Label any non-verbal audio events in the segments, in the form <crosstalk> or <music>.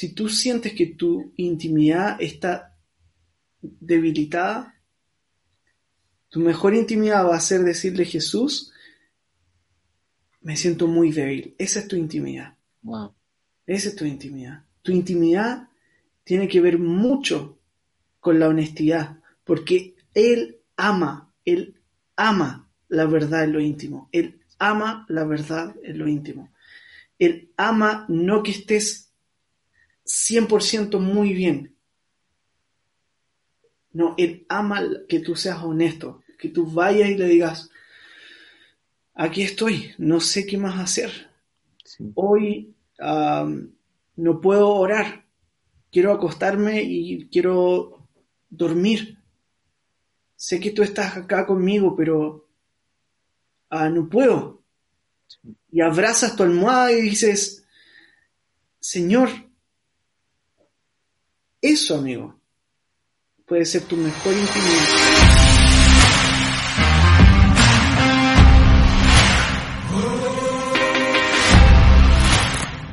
si tú sientes que tu intimidad está debilitada, tu mejor intimidad va a ser decirle Jesús, me siento muy débil. Esa es tu intimidad. Wow. Esa es tu intimidad. Tu intimidad tiene que ver mucho con la honestidad, porque Él ama, Él ama la verdad en lo íntimo. Él ama la verdad en lo íntimo. Él ama no que estés 100% muy bien. No, Él ama que tú seas honesto, que tú vayas y le digas, aquí estoy, no sé qué más hacer. Hoy no puedo orar, quiero acostarme y quiero dormir. Sé que tú estás acá conmigo, pero ah, no puedo. Y abrazas tu almohada y dices, Señor, eso, amigo, puede ser tu mejor intimidad.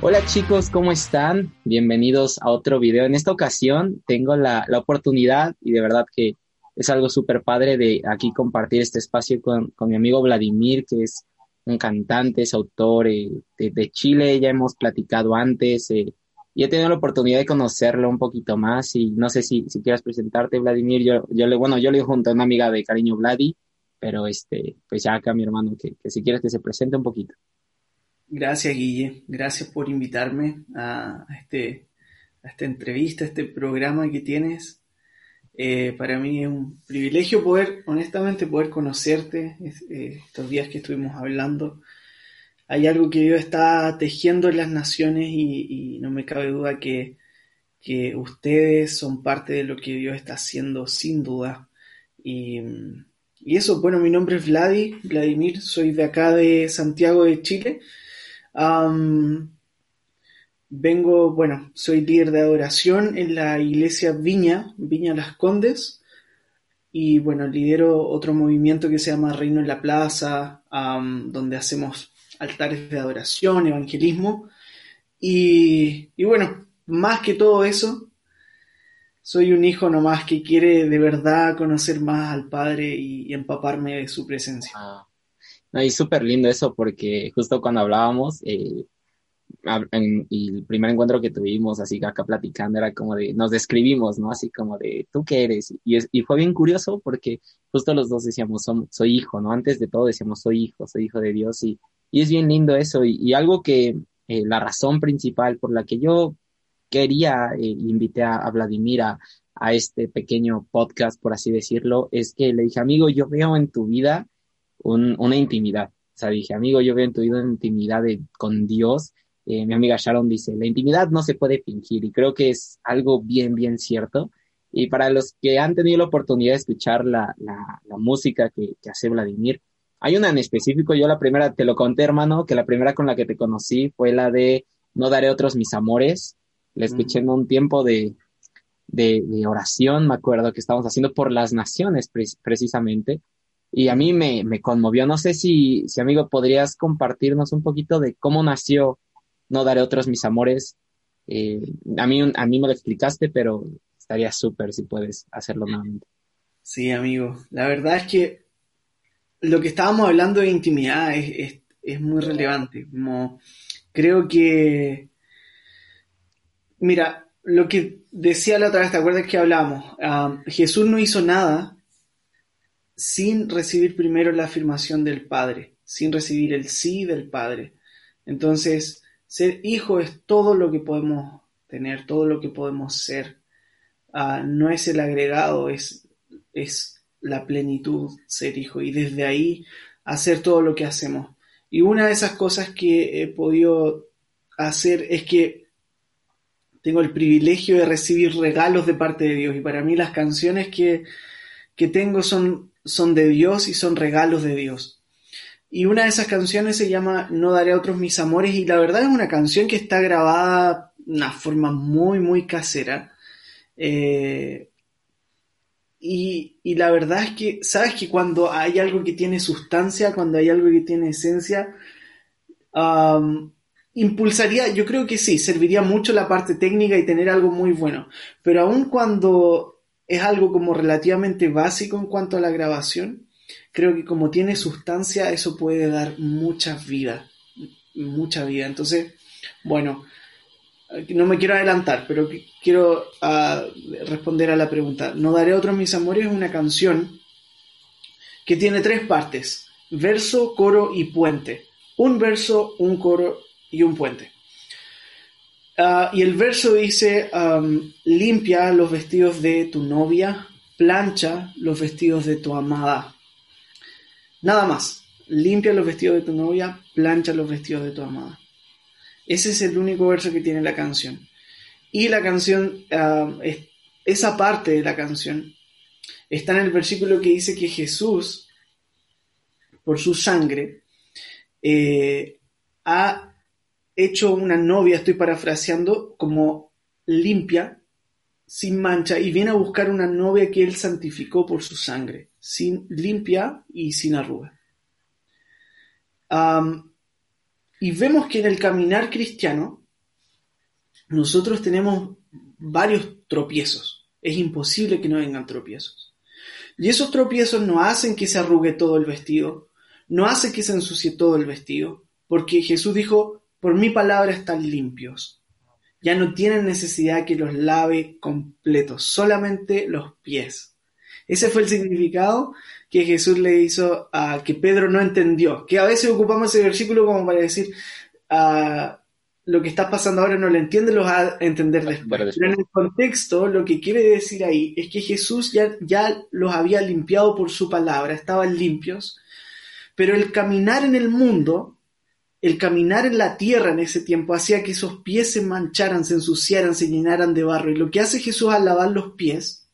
Hola chicos, ¿cómo están? Bienvenidos a otro video. En esta ocasión tengo la, oportunidad y de verdad que es algo súper padre de aquí compartir este espacio con, mi amigo Vladimir, que es un cantante, es autor eh, de, Chile, ya hemos platicado antes eh, y he tenido la oportunidad de conocerlo un poquito más y no sé si, si quieras presentarte, Vladimir. Yo, yo le, bueno, yo le junto a una amiga de cariño Vladi, pero este, pues ya acá mi hermano, que, que si quieres que se presente un poquito. Gracias, Guille. Gracias por invitarme a, este, esta entrevista, a este programa que tienes. Eh, para mí es un privilegio poder, honestamente, poder conocerte eh, estos días que estuvimos hablando. Hay algo que Dios está tejiendo en las naciones y, no me cabe duda que, ustedes son parte de lo que Dios está haciendo, sin duda. Y, y eso, bueno, mi nombre es Vladi, Vladimir, soy de acá de Santiago de Chile vengo, bueno, soy líder de adoración en la iglesia Viña, Viña Las Condes, y bueno, lidero otro movimiento que se llama Reino en la Plaza, donde hacemos altares de adoración, evangelismo, y, bueno, más que todo eso, soy un hijo nomás que quiere de verdad conocer más al Padre y, empaparme de su presencia. Ah. No, y súper lindo eso porque justo cuando hablábamos, eh, y el primer encuentro que tuvimos, así acá platicando, era como de, nos describimos, ¿no? Así como de, ¿tú qué eres? Y, y fue bien curioso porque justo los dos decíamos, soy hijo, ¿no? Antes de todo decíamos, soy hijo, soy hijo de Dios y, y es bien lindo eso. Y, algo que, eh, la razón principal por la que yo quería, eh, a, a Vladimir a, este pequeño podcast, por así decirlo, es que le dije, amigo, yo veo en tu vida una intimidad. O sea, dije, amigo, yo veo en tu vida una intimidad con Dios. Eh, mi amiga Sharon dice, la intimidad no se puede fingir y creo que es algo bien, bien cierto. Y para los que han tenido la oportunidad de escuchar la, la, música que, hace Vladimir, hay una en específico, yo la primera, te lo conté hermano, que la primera con la que te conocí fue la de No daré otros mis amores. La escuché en un tiempo de, de, de, oración, me acuerdo que estábamos haciendo por las naciones precisamente y a mí me, me conmovió. No sé si, si, amigo, podrías compartirnos un poquito de cómo nació No Daré Otros Mis Amores. Eh, a, mí, a mí me lo explicaste, pero estaría súper si puedes hacerlo nuevamente. Sí, amigo. La verdad es que lo que estábamos hablando de intimidad es, es, muy relevante. Como creo que, mira, lo que decía la otra vez, ¿te acuerdas que hablamos? Ah, Jesús no hizo nada sin recibir primero la afirmación del Padre, sin recibir el sí del Padre. Entonces, ser hijo es todo lo que podemos tener, todo lo que podemos ser. Ah, no es el agregado, es, es la plenitud ser hijo y desde ahí hacer todo lo que hacemos. Y una de esas cosas que he podido hacer es que tengo el privilegio de recibir regalos de parte de Dios y para mí las canciones que, que tengo son son de Dios y son regalos de Dios. Y una de esas canciones se llama No daré a otros mis amores y la verdad es una canción que está grabada de una forma muy, muy casera. Eh, y, la verdad es que, sabes que cuando hay algo que tiene sustancia, cuando hay algo que tiene esencia, impulsaría, yo creo que sí, serviría mucho la parte técnica y tener algo muy bueno, pero aun cuando es algo como relativamente básico en cuanto a la grabación, creo que como tiene sustancia, eso puede dar mucha vida, mucha vida. Entonces, bueno, no me quiero adelantar, pero quiero ah, responder a la pregunta. No daré otros mis amores es una canción que tiene tres partes, verso, coro y puente. Un verso, un coro y un puente. Ah, y el verso dice, limpia los vestidos de tu novia, plancha los vestidos de tu amada. Nada más, limpia los vestidos de tu novia, plancha los vestidos de tu amada. Ese es el único verso que tiene la canción. Y la canción, esa parte de la canción, está en el versículo que dice que Jesús, por su sangre, eh, ha hecho una novia, estoy parafraseando, como limpia, sin mancha, y viene a buscar una novia que él santificó por su sangre, sin limpia y sin arruga. Y vemos que en el caminar cristiano, nosotros tenemos varios tropiezos. Es imposible que no vengan tropiezos. Y esos tropiezos no hacen que se arrugue todo el vestido, no hacen que se ensucie todo el vestido, porque Jesús dijo, por mi palabra están limpios. Ya no tienen necesidad que los lave completos, solamente los pies. Ese fue el significado que Jesús le hizo a que Pedro no entendió. Que a veces ocupamos ese versículo como para decir, ah, lo que está pasando ahora no lo entiende, lo va a entender después. Pero en el contexto, lo que quiere decir ahí es que Jesús ya, ya los había limpiado por su palabra, estaban limpios, pero el caminar en el mundo el caminar en la tierra en ese tiempo hacía que esos pies se mancharan, se ensuciaran, se llenaran de barro. Y lo que hace Jesús al lavar los pies,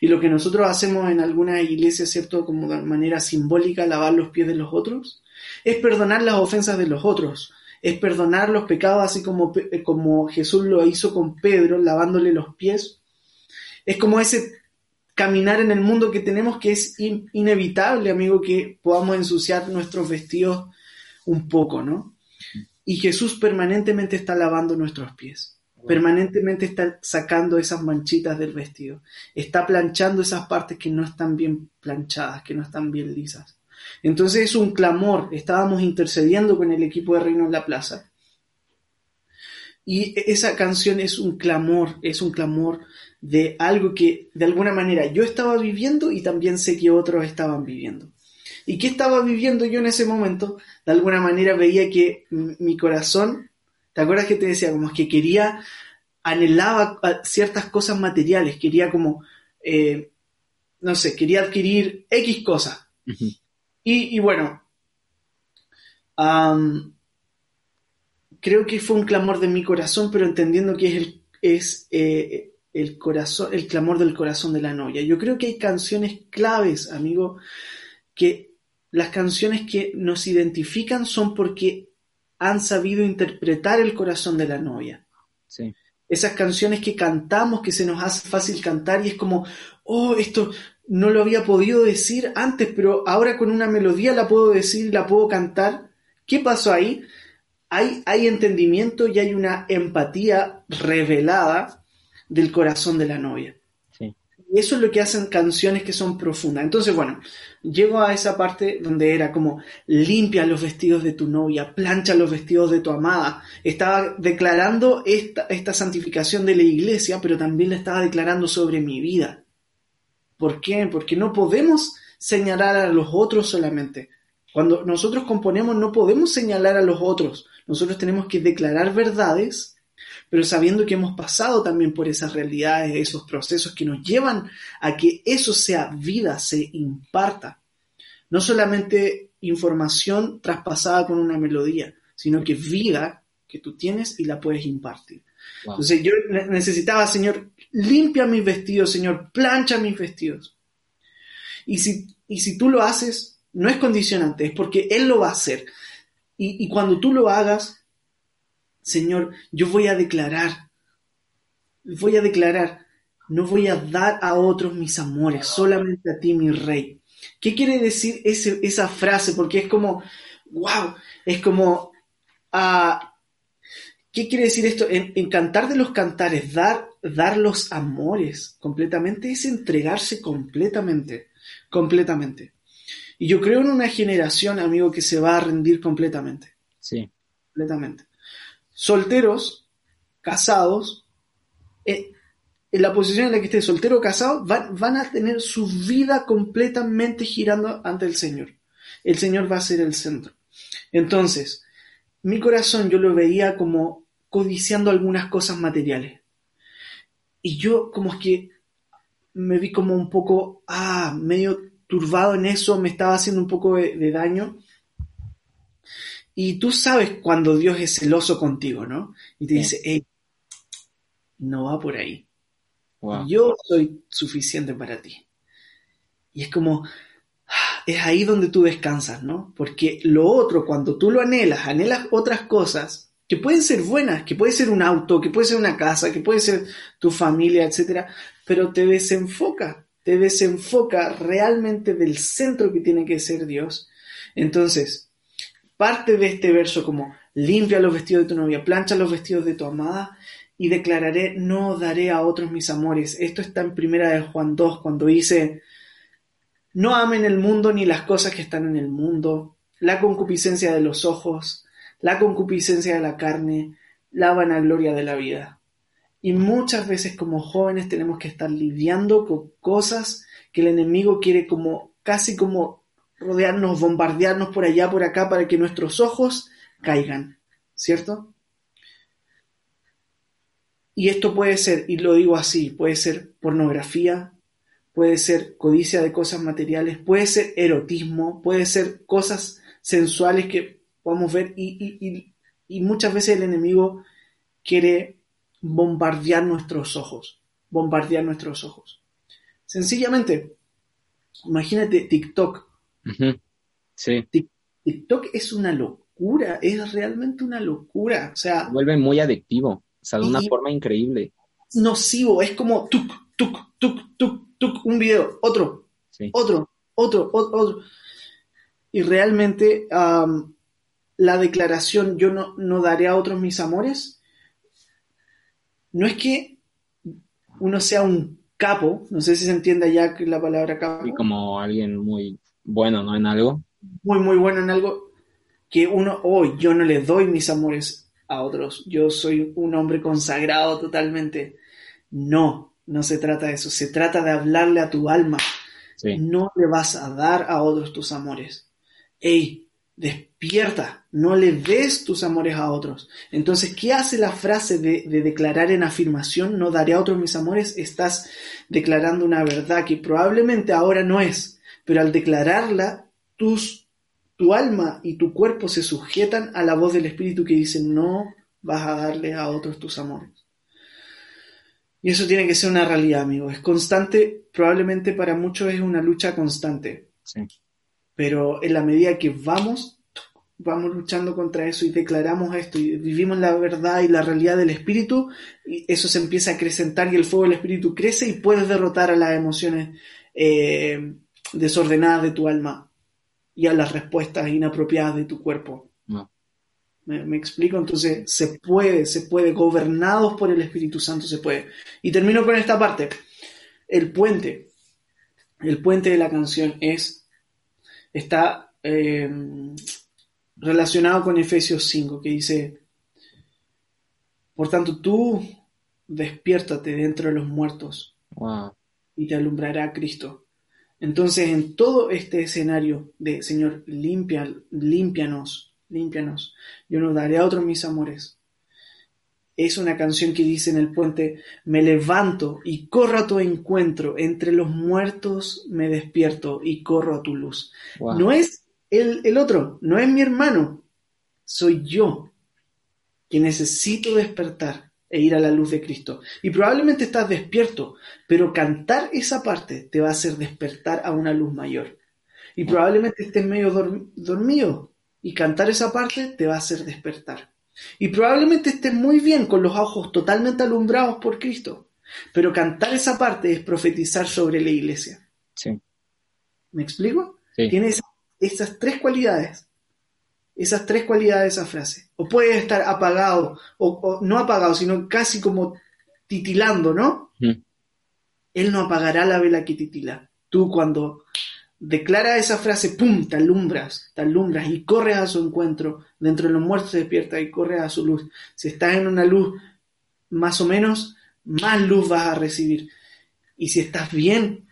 y lo que nosotros hacemos en algunas iglesias, ¿cierto? Como de manera simbólica, lavar los pies de los otros, es perdonar las ofensas de los otros, es perdonar los pecados así como, eh, como Jesús lo hizo con Pedro, lavándole los pies. Es como ese caminar en el mundo que tenemos que es inevitable, amigo, que podamos ensuciar nuestros vestidos un poco, ¿no? Y Jesús permanentemente está lavando nuestros pies, permanentemente está sacando esas manchitas del vestido, está planchando esas partes que no están bien planchadas, que no están bien lisas. Entonces es un clamor, estábamos intercediendo con el equipo de Reino en la Plaza. Y esa canción es un clamor, es un clamor de algo que de alguna manera yo estaba viviendo y también sé que otros estaban viviendo. ¿Y qué estaba viviendo yo en ese momento? De alguna manera veía que mi corazón, ¿te acuerdas que te decía? Como que quería, anhelaba ciertas cosas materiales, quería como, eh, no sé, quería adquirir X cosas. y, bueno, creo que fue un clamor de mi corazón, pero entendiendo que es el, es, eh, el corazón, el clamor del corazón de la novia. Yo creo que hay canciones claves, amigo, que las canciones que nos identifican son porque han sabido interpretar el corazón de la novia. Esas canciones que cantamos, que se nos hace fácil cantar y es como, oh, esto no lo había podido decir antes, pero ahora con una melodía la puedo decir, la puedo cantar. ¿Qué pasó ahí? Hay, hay entendimiento y hay una empatía revelada del corazón de la novia. Y eso es lo que hacen canciones que son profundas. Entonces, bueno, llego a esa parte donde era como limpia los vestidos de tu novia, plancha los vestidos de tu amada. Estaba declarando esta, esta santificación de la iglesia, pero también la estaba declarando sobre mi vida. ¿Por qué? Porque no podemos señalar a los otros solamente. Cuando nosotros componemos no podemos señalar a los otros. Nosotros tenemos que declarar verdades pero sabiendo que hemos pasado también por esas realidades, esos procesos que nos llevan a que eso sea vida, se imparta. No solamente información traspasada con una melodía, sino que vida que tú tienes y la puedes impartir. Entonces yo necesitaba, Señor, limpia mis vestidos, Señor, plancha mis vestidos. Y si, y si tú lo haces, no es condicionante, es porque Él lo va a hacer. Y, y cuando tú lo hagas, Señor, yo voy a declarar, voy a declarar, no voy a dar a otros mis amores, solamente a ti, mi rey. ¿Qué quiere decir esa frase? Porque es como, wow, es como, ah, ¿Qué quiere decir esto? En, cantar de los cantares, dar, dar los amores completamente, es entregarse completamente, completamente. Y yo creo en una generación, amigo, que se va a rendir completamente. Sí. Completamente. Solteros, casados, eh, en la posición en la que esté soltero o casado, van, van a tener su vida completamente girando ante el Señor. El Señor va a ser el centro. Entonces, mi corazón yo lo veía como codiciando algunas cosas materiales. Y yo como es que me vi como un poco, ah, medio turbado en eso, me estaba haciendo un poco de, daño. Y tú sabes cuando Dios es celoso contigo, ¿no? Y te dice, hey, no va por ahí. Yo soy suficiente para ti. Y es como, es ahí donde tú descansas, ¿no? Porque lo otro, cuando tú lo anhelas, anhelas otras cosas, que pueden ser buenas, que puede ser un auto, que puede ser una casa, que puede ser tu familia, etcétera, pero te desenfoca, te desenfoca realmente del centro que tiene que ser Dios. Entonces, parte de este verso como limpia los vestidos de tu novia, plancha los vestidos de tu amada y declararé, no daré a otros mis amores. Esto está en primera de Juan 2, cuando dice, no amen el mundo ni las cosas que están en el mundo, la concupiscencia de los ojos, la concupiscencia de la carne, la vanagloria de la vida. Y muchas veces como jóvenes tenemos que estar lidiando con cosas que el enemigo quiere como casi como rodearnos, bombardearnos por allá, por acá, para que nuestros ojos caigan, ¿cierto? Y esto puede ser, y lo digo así, puede ser pornografía, puede ser codicia de cosas materiales, puede ser erotismo, puede ser cosas sensuales que podemos ver y, muchas veces el enemigo quiere bombardear nuestros ojos, bombardear nuestros ojos. Sencillamente, imagínate TikTok. Sí. TikTok es una locura, es realmente una locura. O sea, vuelve muy adictivo, o sea, de una forma increíble. Nocivo, es como tuk, tuk, tuk, tuk, tuk, un video, otro, otro, otro, otro, Y realmente la declaración yo no, daré a otros mis amores, no es que uno sea un capo, no sé si se entiende ya la palabra capo. Y como alguien muy bueno, ¿no? En algo. Muy, muy bueno en algo, que uno, hoy oh, yo no le doy mis amores a otros, yo soy un hombre consagrado totalmente. No, no se trata de eso, se trata de hablarle a tu alma. No le vas a dar a otros tus amores. Ey, despierta, no le des tus amores a otros. Entonces, ¿qué hace la frase de, declarar en afirmación, no daré a otros mis amores? Estás declarando una verdad que probablemente ahora no es, pero al declararla, tus, tu alma y tu cuerpo se sujetan a la voz del Espíritu que dice, no vas a darle a otros tus amores. Y eso tiene que ser una realidad, amigo. Es constante, probablemente para muchos es una lucha constante. Sí. Pero en la medida que vamos, vamos luchando contra eso y declaramos esto y vivimos la verdad y la realidad del espíritu, y eso se empieza a acrecentar y el fuego del espíritu crece y puedes derrotar a las emociones eh, desordenadas de tu alma y a las respuestas inapropiadas de tu cuerpo. ¿Me, explico? Entonces se puede, se puede, gobernados por el Espíritu Santo se puede. Y termino con esta parte. El puente, el puente de la canción es está eh, relacionado con Efesios 5, que dice, por tanto tú despiértate dentro de los muertos y te alumbrará Cristo. Entonces, en todo este escenario de Señor, limpia, límpianos, límpianos, yo no daré a otros mis amores. Es una canción que dice en el puente, me levanto y corro a tu encuentro, entre los muertos me despierto y corro a tu luz. No es el, el otro, no es mi hermano, soy yo que necesito despertar e ir a la luz de Cristo. Y probablemente estás despierto, pero cantar esa parte te va a hacer despertar a una luz mayor. Y probablemente estés medio dormido y cantar esa parte te va a hacer despertar. Y probablemente estés muy bien con los ojos totalmente alumbrados por Cristo. Pero cantar esa parte es profetizar sobre la iglesia. Sí. ¿Me explico? Tiene esas, tres cualidades. Esas tres cualidades de esa frase. O puede estar apagado, o, no apagado, sino casi como titilando, ¿no? Él no apagará la vela que titila. Tú cuando declara esa frase, ¡pum!, te alumbras, te alumbras y corres a su encuentro. Dentro de los muertos se despierta y corres a su luz. Si estás en una luz más o menos, más luz vas a recibir. Y si estás bien,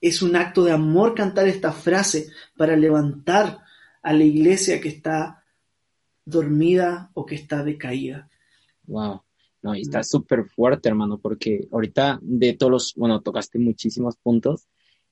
es un acto de amor cantar esta frase para levantar a la iglesia que está dormida o que está decaída. Wow. No, y está súper fuerte, hermano, porque ahorita de todos los, bueno, tocaste muchísimos puntos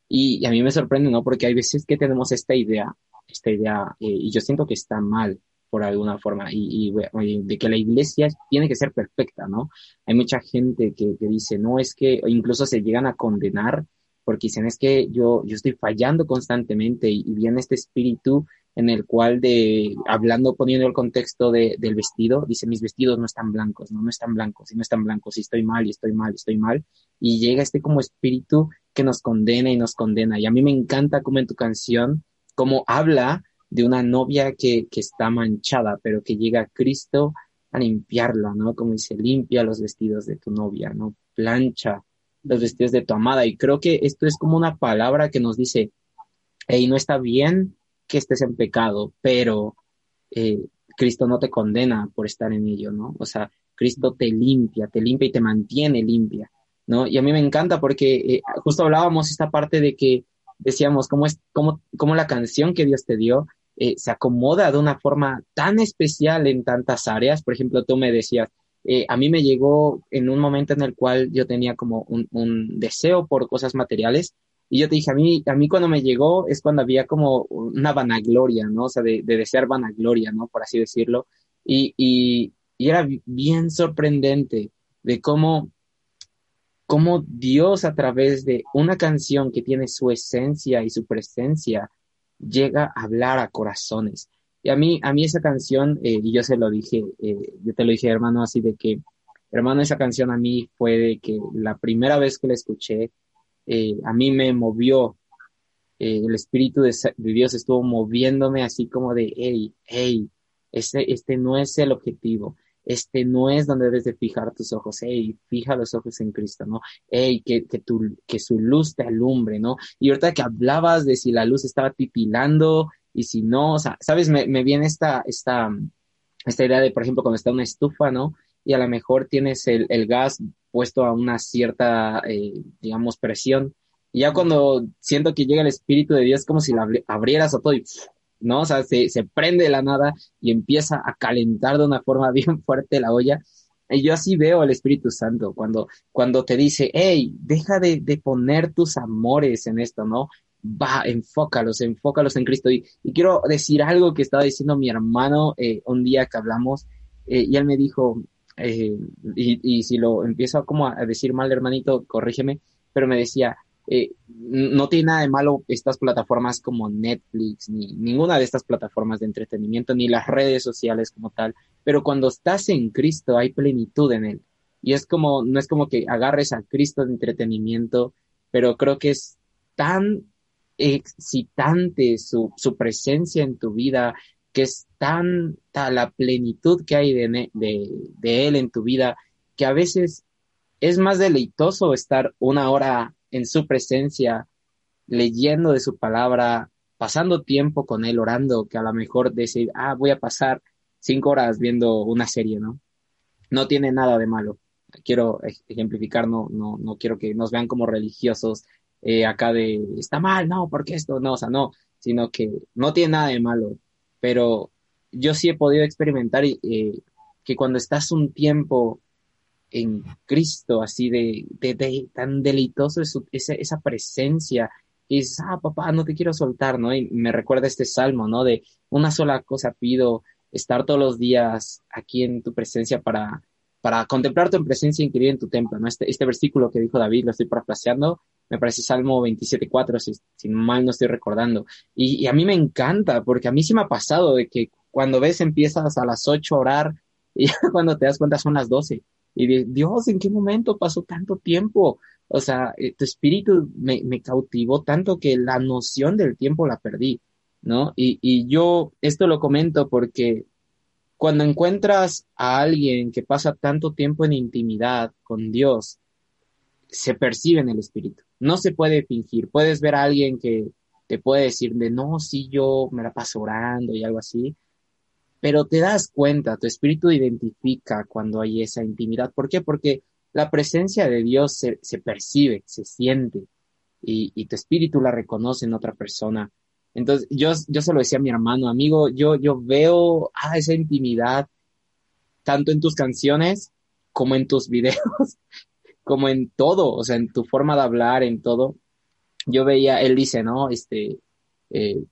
y, a mí me sorprende, ¿no? Porque hay veces que tenemos esta idea, esta idea, eh, y yo siento que está mal por alguna forma, y, de que la iglesia tiene que ser perfecta, ¿no? Hay mucha gente que, que dice, no, es que incluso se llegan a condenar porque dicen, es que yo, yo estoy fallando constantemente y, viene este espíritu en el cual de, hablando, poniendo el contexto de, del vestido, dice, mis vestidos no están blancos, no, no están blancos, y no están blancos, y estoy mal, y estoy mal, y estoy mal, y llega este como espíritu que nos condena y nos condena, y a mí me encanta como en tu canción, como habla de una novia que, que está manchada, pero que llega Cristo a limpiarla, ¿no? Como dice, limpia los vestidos de tu novia, ¿no? Plancha los vestidos de tu amada. Y creo que esto es como una palabra que nos dice, hey, no está bien que estés en pecado, pero eh, Cristo no te condena por estar en ello, ¿no? O sea, Cristo te limpia, te limpia y te mantiene limpia, ¿no? Y a mí me encanta porque eh, justo hablábamos esta parte de que decíamos cómo es, cómo, cómo la canción que Dios te dio eh, se acomoda de una forma tan especial en tantas áreas. Por ejemplo, tú me decías, eh, a mí me llegó en un momento en el cual yo tenía como un, un, deseo por cosas materiales y yo te dije, a mí, a mí cuando me llegó es cuando había como una vanagloria, ¿no? O sea, de, de desear vanagloria, ¿no? Por así decirlo. Y, y, y era bien sorprendente de cómo, cómo Dios a través de una canción que tiene su esencia y su presencia llega a hablar a corazones. Y a mí, a mí esa canción, eh, y yo se lo dije, eh, yo te lo dije, hermano, así de que, hermano, esa canción a mí fue de que la primera vez que la escuché, eh, a mí me movió, el Espíritu de, Dios estuvo moviéndome así como de, hey, hey, este, este no es el objetivo, este no es donde debes de fijar tus ojos, hey, fija los ojos en Cristo, ¿no? Hey, que, que, tu, que su luz te alumbre, ¿no? Y ahorita que hablabas de si la luz estaba titilando, y si no, o sea, ¿sabes? Me, me viene esta, esta, esta idea de, por ejemplo, cuando está una estufa, ¿no? Y a lo mejor tienes el, el gas puesto a una cierta, eh, digamos, presión. Ya cuando siento que llega el Espíritu de Dios, como si la abrieras o todo y, ¿no? O sea, se, se prende de la nada y empieza a calentar de una forma <laughs> bien fuerte la olla. Y yo así veo al Espíritu Santo cuando, cuando te dice, hey, deja de, de poner tus amores en esto, ¿no? va, enfócalos, enfócalos en Cristo. Y, quiero decir algo que estaba diciendo mi hermano eh, un día que hablamos, eh, y él me dijo, eh, y, si lo empiezo como a decir mal, hermanito, corrígeme, pero me decía, no tiene nada de malo estas plataformas como Netflix, ni ninguna de estas plataformas de entretenimiento, ni las redes sociales como tal, pero cuando estás en Cristo hay plenitud en él. Y es como, no es como que agarres a Cristo de entretenimiento, pero creo que es tan excitante su, su presencia en tu vida, que es tanta la plenitud que hay de, de, de, Él en tu vida, que a veces es más deleitoso estar una hora en su presencia, leyendo de su palabra, pasando tiempo con Él, orando, que a lo mejor decir, ah, voy a pasar cinco horas viendo una serie, ¿no? No tiene nada de malo. Quiero ejemplificar, no, no, no quiero que nos vean como religiosos eh, acá de, está mal, no, porque esto, no, o sea, no, sino que no tiene nada de malo, pero yo sí he podido experimentar eh, que cuando estás un tiempo en Cristo, así de, tan deleitoso esa, esa presencia, y ah, papá, no te quiero soltar, ¿no? Y me recuerda este salmo, ¿no? De una sola cosa pido, estar todos los días aquí en tu presencia para, para contemplar tu presencia increíble en tu templo, ¿no? Este, este versículo que dijo David, lo estoy parafraseando, me parece Salmo 27.4, si, si mal no estoy recordando. Y, a mí me encanta, porque a mí sí me ha pasado de que cuando ves empiezas a las 8 a orar y <laughs> cuando te das cuenta son las 12. Y de, Dios, ¿en qué momento pasó tanto tiempo? O sea, eh, tu espíritu me, me cautivó tanto que la noción del tiempo la perdí. ¿no? Y, y yo esto lo comento porque cuando encuentras a alguien que pasa tanto tiempo en intimidad con Dios, se percibe en el espíritu. No se puede fingir. Puedes ver a alguien que te puede decir de no, sí, yo me la paso orando y algo así, pero te das cuenta, tu espíritu identifica cuando hay esa intimidad. ¿Por qué? Porque la presencia de Dios se, se percibe, se siente y, y, tu espíritu la reconoce en otra persona. Entonces, yo, yo se lo decía a mi hermano, amigo, yo, yo veo ah, esa intimidad tanto en tus canciones como en tus <laughs> videos, como en todo, o sea, en tu forma de hablar, en todo. Yo veía, él dice, ¿no? Este, eh,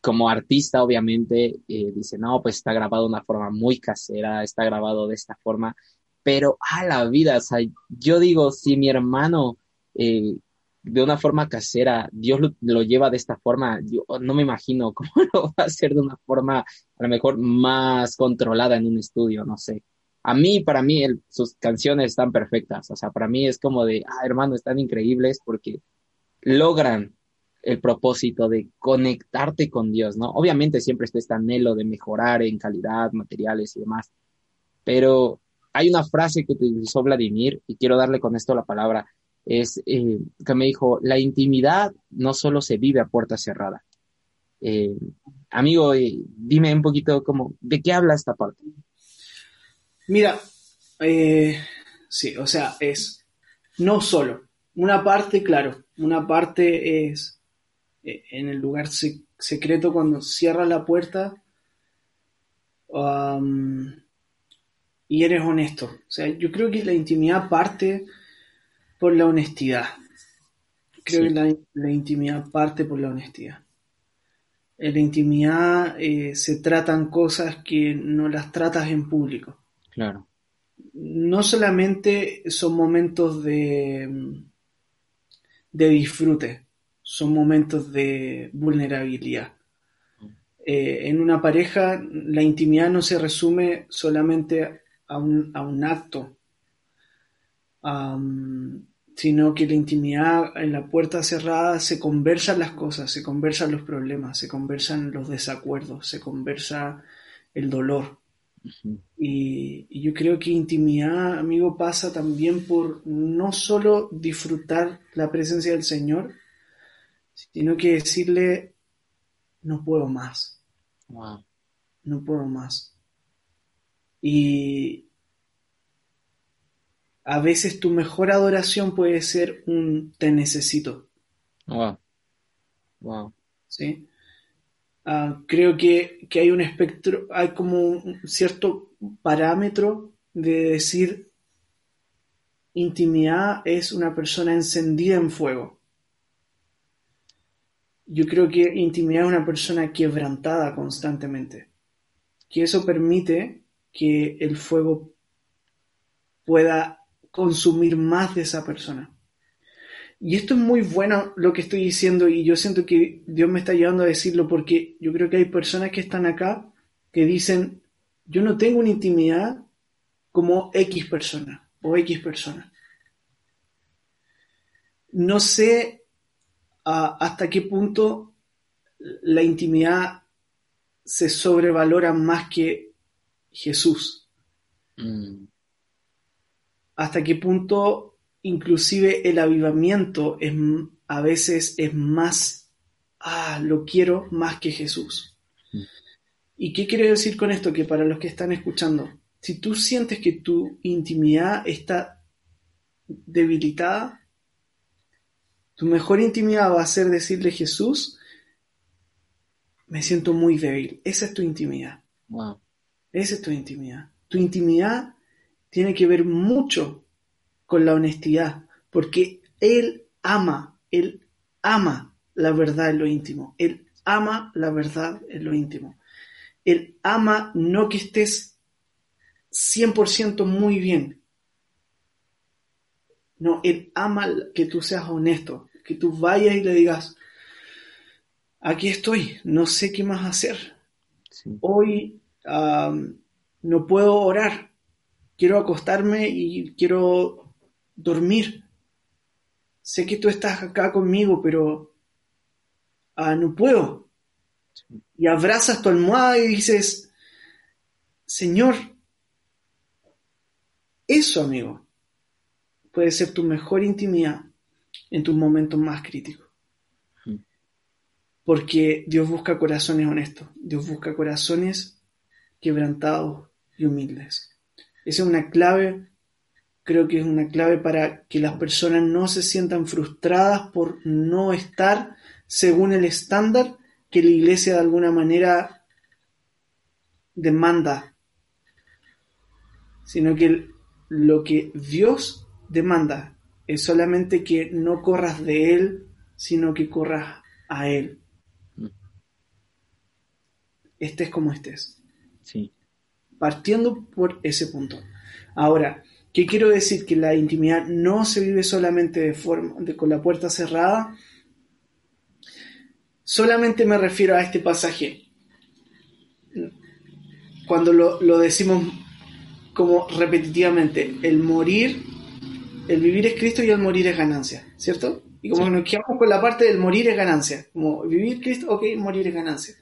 como artista, obviamente, eh, dice, no, pues está grabado de una forma muy casera, está grabado de esta forma, pero a la vida, o sea, yo digo, si mi hermano eh, de una forma casera, Dios lo, lleva de esta forma, yo no me imagino <laughs> cómo lo va a hacer de una forma a lo mejor más controlada en un estudio, no sé. A mí, para mí, sus canciones están perfectas, o sea, para mí es como de, ah, hermano, están increíbles porque logran el propósito de conectarte con Dios, ¿no? Obviamente siempre está este anhelo de mejorar en calidad, materiales y demás, pero hay una frase que utilizó Vladimir y quiero darle con esto la palabra es eh, que me dijo, la intimidad no solo se vive a puerta cerrada. Eh, amigo, eh, dime un poquito cómo, ¿de qué habla esta parte? Mira, sí, o sea, es no solo. Una parte, claro, una parte es en el lugar secreto cuando cierra la puerta um, y eres honesto. O sea, yo creo que la intimidad parte por la honestidad. Creo que la, intimidad parte por la honestidad. En la intimidad eh, se tratan cosas que no las tratas en público. Claro. No solamente son momentos de, de disfrute, son momentos de vulnerabilidad. Eh, en una pareja, la intimidad no se resume solamente a un, a un acto sino que la intimidad en la puerta cerrada se conversan las cosas, se conversan los problemas, se conversan los desacuerdos, se conversa el dolor. y, yo creo que intimidad, amigo, pasa también por no solo disfrutar la presencia del Señor, sino que decirle, no puedo más. No puedo más. Y, a veces tu mejor adoración puede ser un te necesito. Wow. Wow. ¿Sí? Ah, creo que, hay un espectro, hay como un cierto parámetro de decir intimidad es una persona encendida en fuego. Yo creo que intimidad es una persona quebrantada constantemente. Que eso permite que el fuego pueda consumir más de esa persona. Y esto es muy bueno lo que estoy diciendo y yo siento que Dios me está llevando a decirlo porque yo creo que hay personas que están acá que dicen, yo no tengo una intimidad como X persona o X persona. No sé hasta qué punto la intimidad se sobrevalora más que Jesús. Mm hasta qué punto inclusive el avivamiento es, a veces es más, ah, lo quiero más que Jesús. Mm. ¿Y qué quiero decir con esto? Que para los que están escuchando, si tú sientes que tu intimidad está debilitada, tu mejor intimidad va a ser decirle Jesús, me siento muy débil. Esa es tu intimidad. Wow. Esa es tu intimidad. Tu intimidad tiene que ver mucho con la honestidad, porque Él ama, Él ama la verdad en lo íntimo, Él ama la verdad en lo íntimo. Él ama no que estés 100% muy bien, no, Él ama que tú seas honesto, que tú vayas y le digas, aquí estoy, no sé qué más hacer. Hoy no puedo orar, quiero acostarme y quiero dormir. Sé que tú estás acá conmigo, pero ah, no puedo. Y abrazas tu almohada y dices, Señor, eso, amigo, puede ser tu mejor intimidad en tus momentos más críticos. Porque Dios busca corazones honestos, Dios busca corazones quebrantados y humildes. Esa es una clave, creo que es una clave para que las personas no se sientan frustradas por no estar según el estándar que la iglesia de alguna manera demanda, sino que lo que Dios demanda es solamente que no corras de Él, sino que corras a Él. Mm. Estés como estés. Sí. Partiendo por ese punto. Ahora, ¿qué quiero decir? Que la intimidad no se vive solamente de forma, de, con la puerta cerrada. Solamente me refiero a este pasaje. Cuando lo, lo decimos como repetitivamente, el morir, el vivir es Cristo y el morir es ganancia, ¿cierto? Y como nos quedamos con la parte del morir es ganancia, como vivir Cristo, ok, morir es ganancia.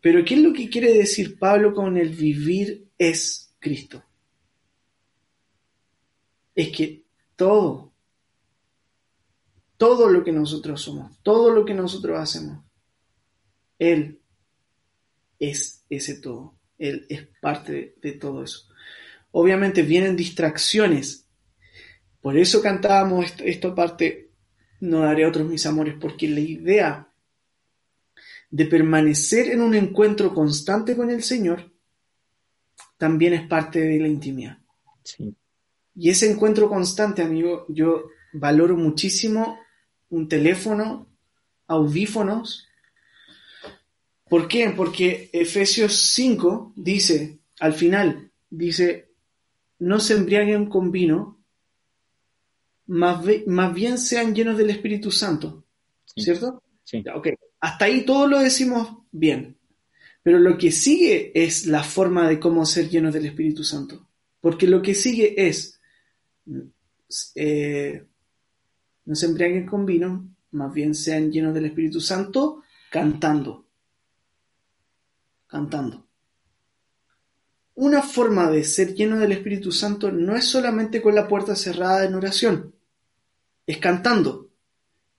Pero ¿qué es lo que quiere decir Pablo con el vivir es Cristo? Es que todo, todo lo que nosotros somos, todo lo que nosotros hacemos, Él es ese todo. Él es parte de todo eso obviamente vienen distracciones. Por eso cantábamos esta parte, no daré otros mis amores, porque la idea de permanecer en un encuentro constante con el Señor también es parte de la intimidad. Y ese encuentro constante, amigo, yo valoro muchísimo un teléfono, audífonos. ¿Por qué? Porque Efesios 5 dice, al final, dice, no se embriaguen con vino, más, más bien sean llenos del Espíritu Santo. ¿Cierto? Sí. Ok, hasta ahí todo lo decimos bien. Pero lo que sigue es la forma de cómo ser llenos del Espíritu Santo. Porque lo que sigue es, eh, no se embriaguen con vino, más bien sean llenos del Espíritu Santo cantando. Cantando una forma de ser lleno del Espíritu Santo no es solamente con la puerta cerrada en oración, es cantando.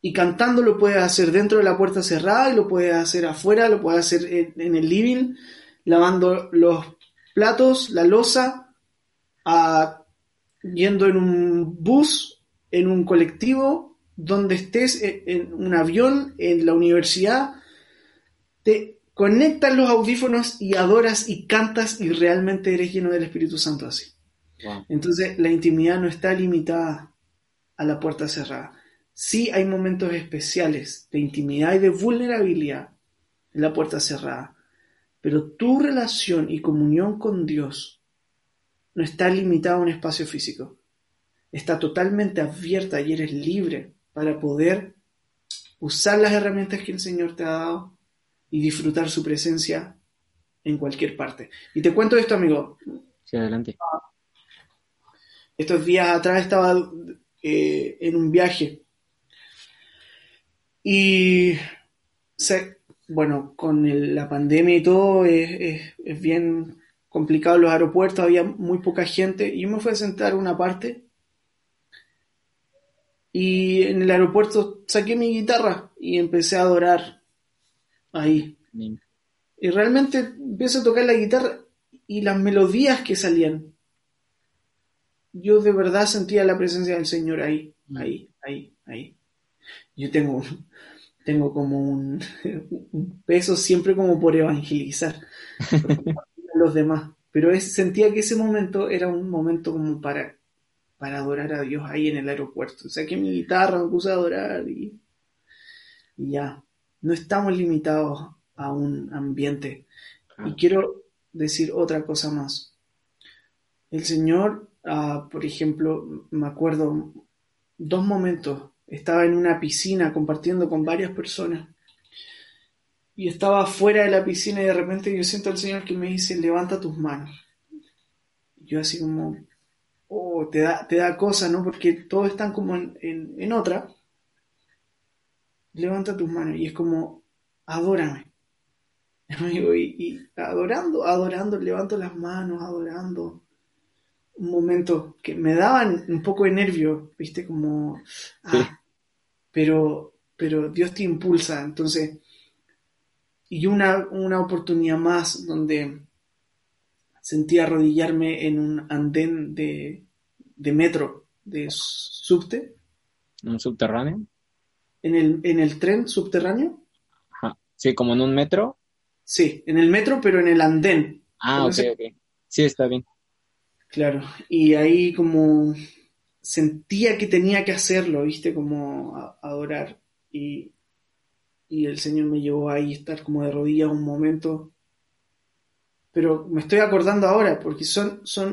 Y cantando lo puedes hacer dentro de la puerta cerrada y lo puedes hacer afuera, lo puedes hacer en, el living, lavando los platos, la losa, yendo en un bus, en un colectivo, donde estés, en, en un avión, en la universidad. Te, conectas los audífonos y adoras y cantas y realmente eres lleno del Espíritu Santo así. Entonces la intimidad no está limitada a la puerta cerrada. Sí hay momentos especiales de intimidad y de vulnerabilidad en la puerta cerrada, pero tu relación y comunión con Dios no está limitada a un espacio físico. Está totalmente abierta y eres libre para poder usar las herramientas que el Señor te ha dado y disfrutar su presencia en cualquier parte. Y te cuento esto, amigo. Sí, adelante. Estos días atrás estaba eh, en un viaje y, bueno, con la pandemia y todo, es, es, bien complicado los aeropuertos, había muy poca gente y yo me fui a sentar a una parte y en el aeropuerto saqué mi guitarra y empecé a adorar ahí. Y realmente empiezo a tocar la guitarra y las melodías que salían. Yo de verdad sentía la presencia del Señor ahí, mm. ahí, ahí, ahí. Yo tengo, tengo como un, <laughs> peso siempre como por evangelizar <laughs> a los demás. Pero sentía que ese momento era un momento como para, para adorar a Dios ahí en el aeropuerto. Saqué mi guitarra, me puse a adorar y ya no estamos limitados a un ambiente. Y quiero decir otra cosa más. El Señor, ah, por ejemplo, me acuerdo dos momentos. Estaba en una piscina compartiendo con varias personas. Y estaba fuera de la piscina y de repente yo siento al Señor que me dice, levanta tus manos. Yo así como, oh, te da, te da cosa, ¿no? Porque todos están como en, en otra levanta tus manos y es como, adórame. <laughs> amigo, y, adorando, adorando, levanto las manos, adorando. Un momento que me daban un poco de nervio, viste, como, ah, pero, pero Dios te impulsa, entonces, y una, una oportunidad más donde sentí arrodillarme en un andén de, de metro, de subte. ¿Un subterráneo? En el, en el tren subterráneo. Ajá. Sí, como en un metro. Sí, en el metro, pero en el andén. Ah, ok, ok. Sí, está bien. Claro, y ahí como sentía que tenía que hacerlo, viste, como adorar. Y, y el Señor me llevó ahí estar como de rodillas un momento. Pero me estoy acordando ahora porque son, son,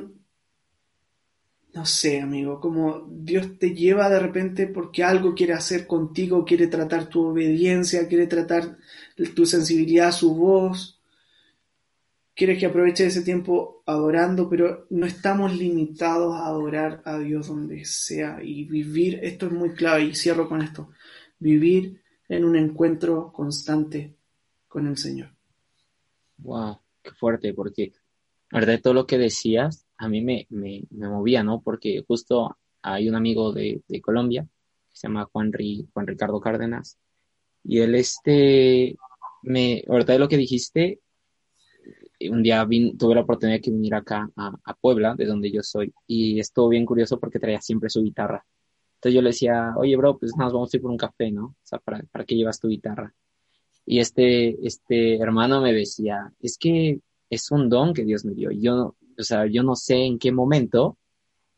no sé, amigo, como Dios te lleva de repente porque algo quiere hacer contigo, quiere tratar tu obediencia, quiere tratar tu sensibilidad a su voz, quiere que aproveches ese tiempo adorando, pero no estamos limitados a adorar a Dios donde sea y vivir, esto es muy clave y cierro con esto, vivir en un encuentro constante con el Señor. Wow qué fuerte, porque, verdad, todo lo que decías a mí me, me, movía, ¿no? Porque justo hay un amigo de, Colombia que se llama Juan, Juan Ricardo Cárdenas, y él, este, me, verdad, lo que dijiste, un día tuve la oportunidad de venir acá a, Puebla, de donde yo soy, y estuvo bien curioso porque traía siempre su guitarra. Entonces yo le decía, oye, bro, pues nos vamos a ir por un café, ¿no? O sea, ¿para, para qué llevas tu guitarra? Y este, este hermano me decía, es que es un don que Dios me dio. Yo, o sea, yo no sé en qué momento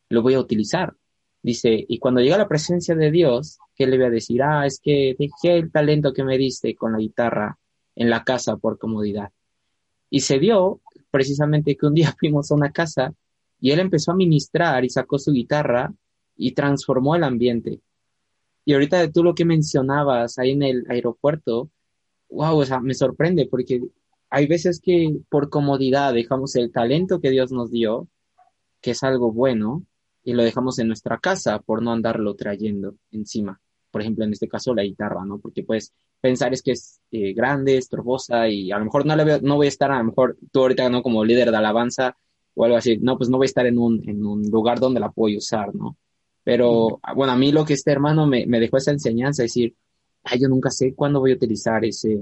lo voy a utilizar. Dice, y cuando llega la presencia de Dios, ¿qué le voy a decir? Ah, es que dejé el talento que me diste con la guitarra en la casa por comodidad. Y se dio precisamente que un día <laughs> fuimos a una casa y él empezó a ministrar y sacó su guitarra y transformó el ambiente. Y ahorita tú lo que mencionabas ahí en el aeropuerto, wow, o sea, me sorprende porque hay veces que por comodidad dejamos el talento que Dios nos dio, que es algo bueno, y lo dejamos en nuestra casa por no andarlo trayendo encima. Por ejemplo, en este caso la guitarra, ¿no? Porque puedes pensar es que es eh, grande, estorbosa y a lo mejor no, le no voy a estar, a lo mejor tú ahorita, ¿no? Como líder de alabanza o algo así, no, pues no voy a estar en un, en un lugar donde la puedo usar, ¿no? Pero, bueno, a mí lo que este hermano me, me dejó esa enseñanza, es decir, ay, yo nunca sé cuándo voy a utilizar ese,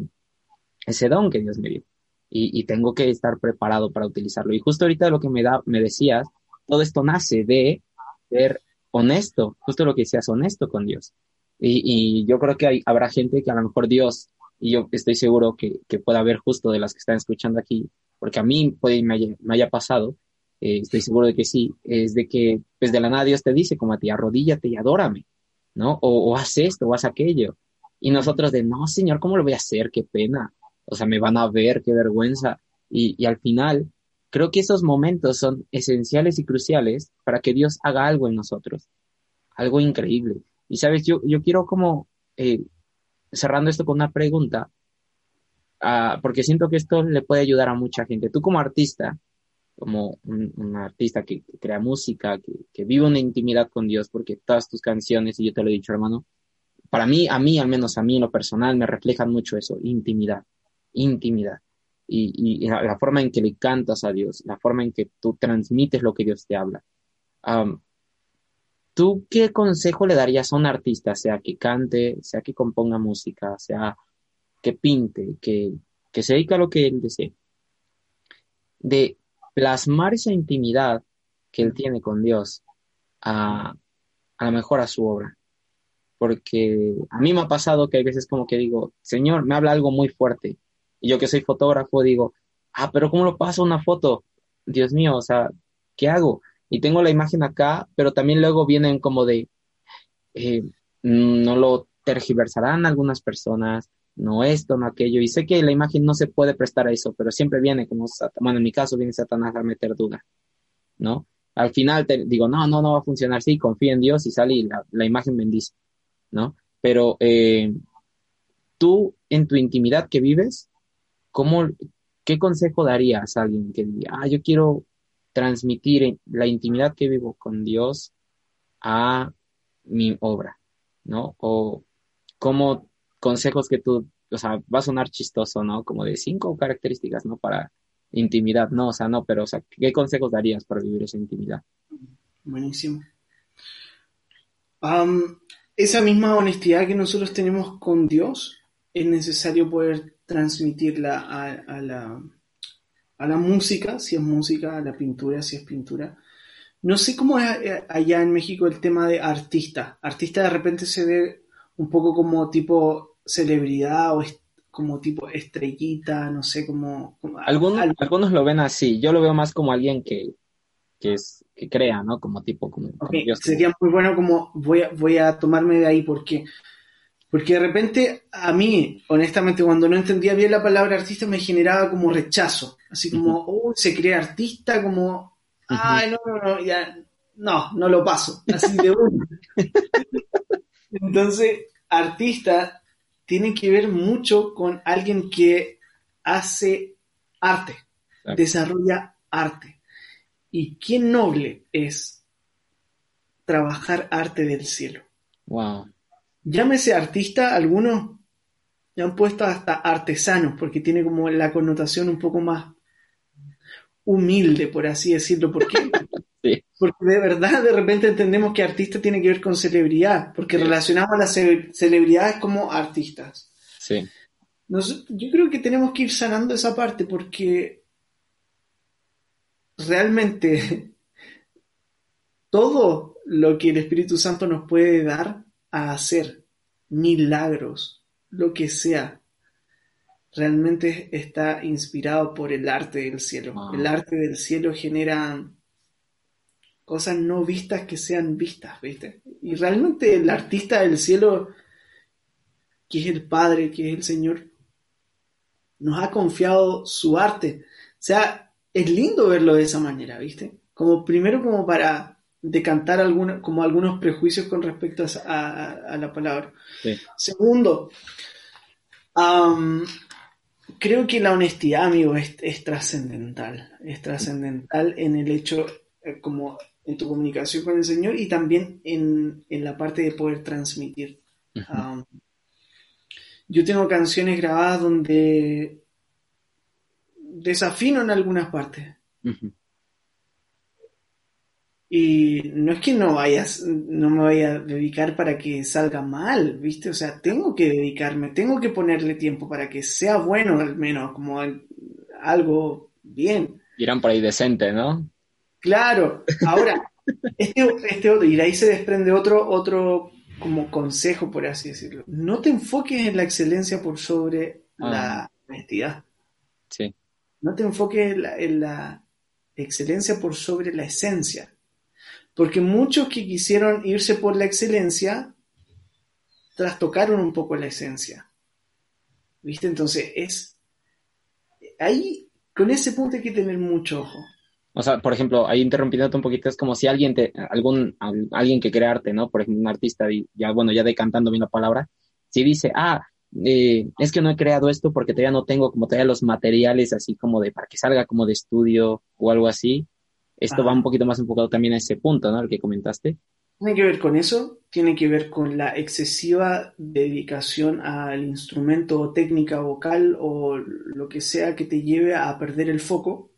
ese don que Dios me dio. Y, y, tengo que estar preparado para utilizarlo. Y justo ahorita lo que me, da, me decías, todo esto nace de ser honesto, justo lo que decías, honesto con Dios. Y, y yo creo que hay, habrá gente que a lo mejor Dios, y yo estoy seguro que, que pueda haber justo de las que están escuchando aquí, porque a mí puede, me, haya, me haya pasado, eh, estoy seguro de que sí, es de que pues de la nada Dios te dice como a ti, arrodíllate y adórame, ¿no? O, o haz esto, o haz aquello. Y nosotros de, no, Señor, ¿cómo lo voy a hacer? Qué pena. O sea, me van a ver, qué vergüenza. Y, y al final, creo que esos momentos son esenciales y cruciales para que Dios haga algo en nosotros. Algo increíble. Y sabes, yo, yo quiero como, eh, cerrando esto con una pregunta, uh, porque siento que esto le puede ayudar a mucha gente. Tú como artista, como un, artista que, que, crea música, que, que, vive una intimidad con Dios, porque todas tus canciones, y yo te lo he dicho, hermano, para mí, a mí, al menos a mí en lo personal, me reflejan mucho eso, intimidad, intimidad. Y, la, forma en que le cantas a Dios, la forma en que tú transmites lo que Dios te habla. ¿Tú qué consejo le darías a un artista, sea que cante, sea que componga música, sea que pinte, que, que se dedique a lo que él desee? De plasmar esa intimidad que él tiene con Dios a, a lo mejor a su obra porque a mí me ha pasado que hay veces como que digo, Señor, me habla algo muy fuerte. Y yo que soy fotógrafo digo, ah, pero ¿cómo lo paso una foto? Dios mío, o sea, ¿qué hago? Y tengo la imagen acá, pero también luego vienen como de, eh, no lo tergiversarán algunas personas, no esto, no aquello. Y sé que la imagen no se puede prestar a eso, pero siempre viene como, bueno, en mi caso viene Satanás a meter duda, ¿no? Al final te digo, no, no, no va a funcionar, sí, confía en Dios y sale y la, la imagen bendice. ¿no? Pero eh, tú, en tu intimidad que vives, ¿cómo, ¿qué consejo darías a alguien que diga, ah, yo quiero transmitir la intimidad que vivo con Dios a mi obra, ¿no? O cómo consejos que tú, o sea, va a sonar chistoso, ¿no? Como de cinco características, ¿no? Para intimidad, no, o sea, no, pero, o sea, ¿qué consejos darías para vivir esa intimidad? Buenísimo. esa misma honestidad que nosotros tenemos con Dios, es necesario poder transmitirla a, la, a la música, si es música, a la pintura, si es pintura. No sé cómo es eh, allá en México el tema de artista. Artista de repente se ve un poco como tipo celebridad o como tipo estrellita, no sé, como... algunos, algunos lo ven así, yo lo veo más como alguien que, que, es, que crea, ¿no? Como tipo, como... Sería muy bueno como voy a, voy a tomarme de ahí porque, porque de repente a mí, honestamente, cuando no entendía bien la palabra artista me generaba como rechazo, así como, oh, se crea artista, como, ay, no, no, no, ya, no, no lo paso, así de uno. <laughs> Entonces, artista tiene que ver mucho con alguien que hace arte, desarrolla arte. Y qué noble es trabajar arte del cielo. Wow. Llámese artista, algunos ya han puesto hasta artesanos, porque tiene como la connotación un poco más humilde, por así decirlo. ¿Por qué? <laughs> Porque de verdad de repente entendemos que artista tiene que ver con celebridad, porque relacionamos a las celebridades como artistas. Sí. yo creo que tenemos que ir sanando esa parte porque realmente <laughs> todo lo que el Espíritu Santo nos puede dar a hacer, milagros, lo que sea, realmente está inspirado por el arte del cielo. Ah. El arte del cielo genera cosas no vistas que sean vistas, ¿viste? Y realmente el artista del cielo, que es el Padre, que es el Señor, nos ha confiado su arte. O sea, es lindo verlo de esa manera, ¿viste? Como primero como para decantar alguna, como algunos prejuicios con respecto a, la palabra. Segundo, creo que la honestidad, amigo, es, es trascendental. Es trascendental en el hecho, eh, como en tu comunicación con el Señor y también en, la parte de poder transmitir. Um, yo tengo canciones grabadas donde desafino en algunas partes. Y no es que no vayas, no me vaya a dedicar para que salga mal, ¿viste? O sea, tengo que dedicarme, tengo que ponerle tiempo para que sea bueno al menos, como algo bien. Irán por ahí decente, ¿no? Claro, ahora, <laughs> este, este, otro, y de ahí se desprende otro, otro como consejo, por así decirlo. No te enfoques en la excelencia por sobre la ah. honestidad. Sí. No te enfoques en la, en la excelencia por sobre la esencia. Porque muchos que quisieron irse por la excelencia trastocaron un poco la esencia. ¿Viste? Entonces es. Ahí, con ese punto hay que tener mucho ojo. O sea, por ejemplo, ahí interrumpiéndote un poquito, es como si alguien, te, algún, alguien que crea arte, ¿no? Por ejemplo, un artista, ya, bueno, ya decantando bien la palabra, si dice, ah, eh, es que no he creado esto porque todavía no tengo como todavía los materiales así como de, para que salga como de estudio o algo así, esto va un poquito más enfocado también a ese punto, ¿no? El que comentaste. Tiene que ver con eso, tiene que ver con la excesiva dedicación al instrumento o técnica vocal o lo que sea que te lleve a perder el foco.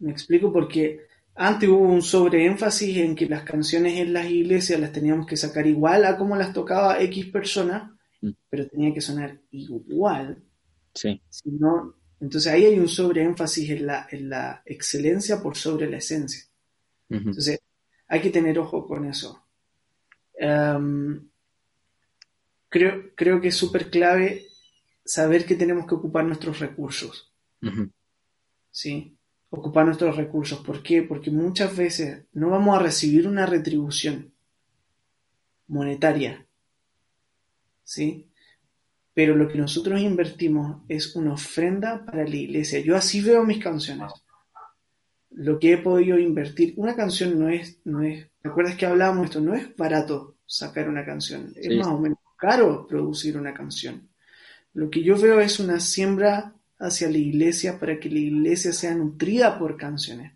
Me explico porque antes hubo un sobreénfasis en que las canciones en las iglesias las teníamos que sacar igual a como las tocaba X persona, mm. pero tenía que sonar igual. Sí. Si entonces ahí hay un sobreénfasis en la, en la excelencia por sobre la esencia. Entonces hay que tener ojo con eso. Em, creo, creo que es súper clave saber que tenemos que ocupar nuestros recursos. ¿Sí? ocupar nuestros recursos. ¿Por qué? Porque muchas veces no vamos a recibir una retribución monetaria. ¿Sí? Pero lo que nosotros invertimos es una ofrenda para la iglesia. Yo así veo mis canciones. Lo que he podido invertir. Una canción no es, no es, ¿recuerdas que hablábamos esto? No es barato sacar una canción. Es más o menos caro producir una canción. Lo que yo veo es una siembra hacia la iglesia para que la iglesia sea nutrida por canciones.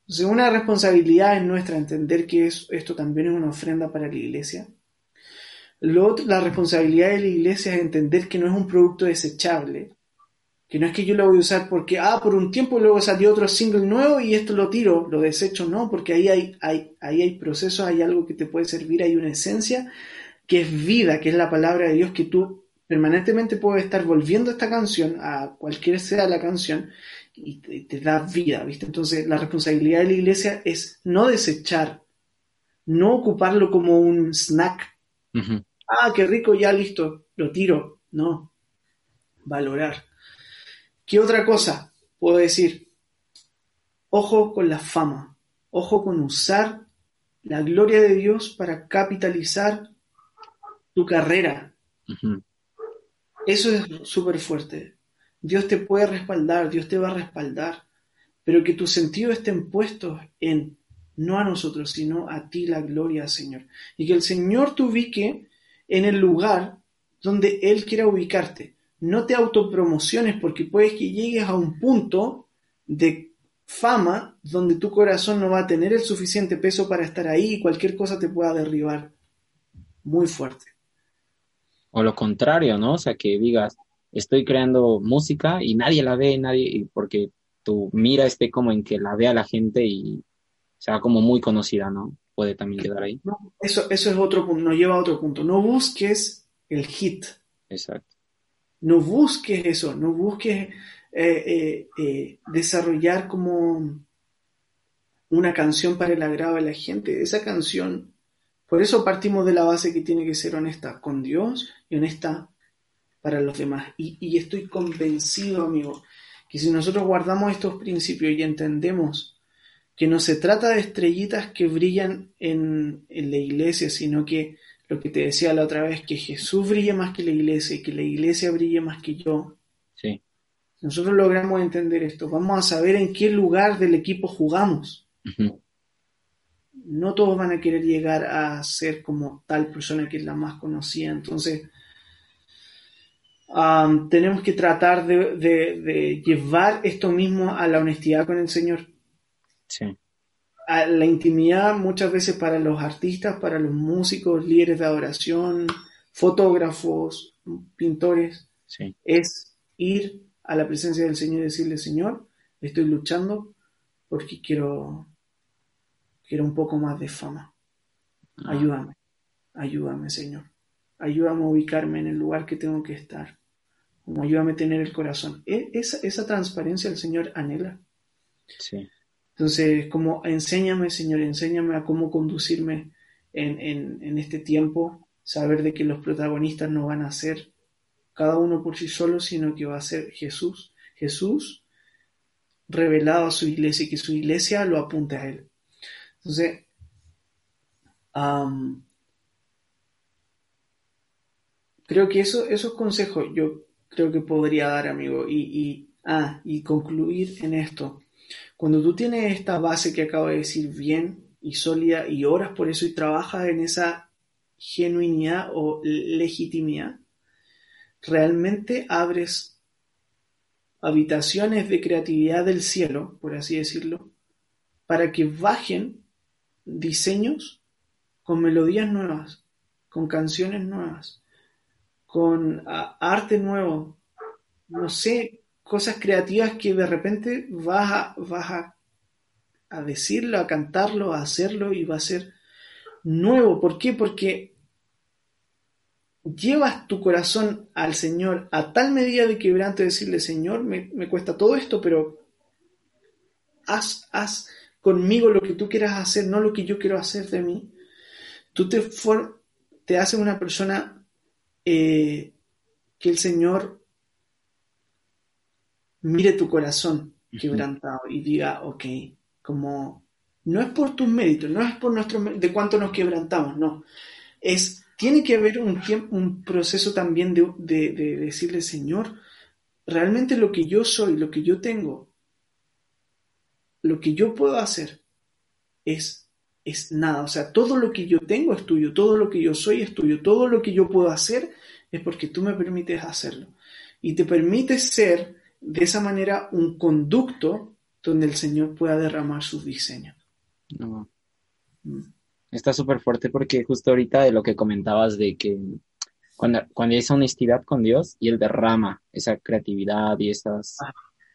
Entonces, una responsabilidad es nuestra entender que esto también es una ofrenda para la iglesia. La responsabilidad de la iglesia es entender que no es un producto desechable, que no es que yo lo voy a usar porque, ah, por un tiempo luego salió otro single nuevo y esto lo tiro, lo desecho, no, porque ahí hay, hay, hay procesos, hay algo que te puede servir, hay una esencia que es vida, que es la palabra de Dios, que tú permanentemente puedes estar volviendo esta canción, a cualquier sea la canción, y te, da vida, ¿viste? Entonces la responsabilidad de la iglesia es no desechar, no ocuparlo como un snack. Ah, qué rico, ya listo, lo tiro. No, valorar. ¿Qué otra cosa puedo decir? Ojo con la fama, ojo con usar la gloria de Dios para capitalizar tu carrera. Eso es súper fuerte. Dios te puede respaldar, Dios te va a respaldar, pero que tus sentidos estén puestos en no a nosotros, sino a ti la gloria, Señor. Y que el Señor te ubique en el lugar donde Él quiera ubicarte. No te autopromociones porque puedes que llegues a un punto de fama donde tu corazón no va a tener el suficiente peso para estar ahí y cualquier cosa te pueda derribar muy fuerte. O lo contrario, ¿no? O sea, que digas, estoy creando música y nadie la ve, nadie, porque tu mira esté como en que la vea la gente y sea como muy conocida, ¿no? Puede también quedar ahí. eso, eso es otro punto, nos lleva a otro punto. No busques el hit. Exacto. No busques eso, no busques eh, eh, eh, desarrollar como una canción para el agrado de la gente. Esa canción por eso partimos de la base que tiene que ser honesta con Dios y honesta para los demás. Y, estoy convencido, amigo, que si nosotros guardamos estos principios y entendemos que no se trata de estrellitas que brillan en, la iglesia, sino que lo que te decía la otra vez, que Jesús brille más que la iglesia y que la iglesia brille más que yo. Sí. nosotros logramos entender esto, vamos a saber en qué lugar del equipo jugamos no todos van a querer llegar a ser como tal persona que es la más conocida. Entonces, tenemos que tratar de, llevar esto mismo a la honestidad con el Señor. Sí. A la intimidad muchas veces para los artistas, para los músicos, líderes de adoración, fotógrafos, pintores, es ir a la presencia del Señor y decirle, Señor, estoy luchando porque quiero Quiero un poco más de fama. Ah. Ayúdame, ayúdame, Señor. Ayúdame a ubicarme en el lugar que tengo que estar. Como ayúdame a tener el corazón. E, esa, esa transparencia el Señor anhela. Sí. Entonces, como enséñame, Señor, enséñame a cómo conducirme en, en, este tiempo, saber de que los protagonistas no van a ser cada uno por sí solo, sino que va a ser Jesús. Jesús revelado a su iglesia y que su iglesia lo apunte a Él. Entonces, creo que eso, esos consejos yo creo que podría dar, amigo, y, y, ah, y concluir en esto. Cuando tú tienes esta base que acabo de decir bien y sólida y oras por eso y trabajas en esa genuinidad o legitimidad, realmente abres habitaciones de creatividad del cielo, por así decirlo, para que bajen diseños con melodías nuevas, con canciones nuevas, con arte nuevo, no sé, cosas creativas que de repente vas a, vas a, decirlo, a cantarlo, a hacerlo y va a ser nuevo. ¿Por qué? Porque llevas tu corazón al Señor a tal medida de quebranto decirle, Señor, me, me cuesta todo esto, pero haz, haz, conmigo lo que tú quieras hacer, no lo que yo quiero hacer de mí. Tú te, te haces una persona eh, que el Señor mire tu corazón quebrantado y diga, ok, como no es por tus méritos, no es por nuestro de cuánto nos quebrantamos, no. Es, tiene que haber un, un proceso también de, de, de decirle, Señor, realmente lo que yo soy, lo que yo tengo, lo que yo puedo hacer es, es nada. O sea, todo lo que yo tengo es tuyo, todo lo que yo soy es tuyo, todo lo que yo puedo hacer es porque tú me permites hacerlo. Y te permites ser de esa manera un conducto donde el Señor pueda derramar sus diseños. Mm. Está súper fuerte porque justo ahorita de lo que comentabas de que cuando, cuando hay esa honestidad con Dios y Él derrama esa creatividad y esos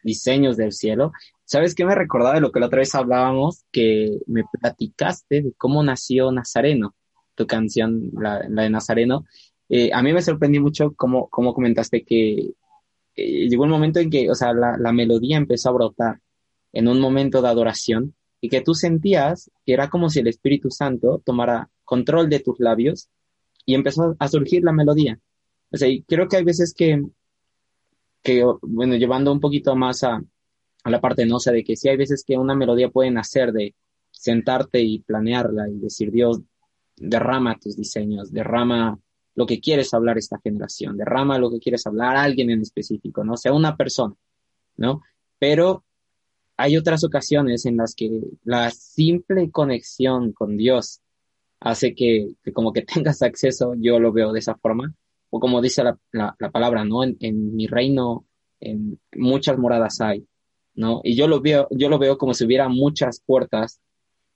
diseños del cielo, ¿sabes qué me recordaba de lo que la otra vez hablábamos? Que me platicaste de cómo nació Nazareno, tu canción, la, de Nazareno. Eh, a mí me sorprendió mucho cómo, cómo comentaste que eh, llegó un momento en que, o sea, la, la melodía empezó a brotar en un momento de adoración y que tú sentías que era como si el Espíritu Santo tomara control de tus labios y empezó a surgir la melodía. O sea, y creo que hay veces que, que bueno, llevando un poquito más a, a la parte, ¿no? O de que sí hay veces que una melodía puede nacer de sentarte y planearla y decir, Dios, derrama tus diseños, derrama lo que quieres hablar esta generación, derrama lo que quieres hablar a alguien en específico, ¿no? O sea, una persona, ¿no? Pero hay otras ocasiones en las que la simple conexión con Dios hace que, como que <laughs> tengas acceso, yo lo veo de esa forma, o como dice la, la, palabra, ¿no? En, en, mi reino, en muchas moradas hay, ¿no? Y yo lo veo, yo lo veo como si hubiera muchas puertas,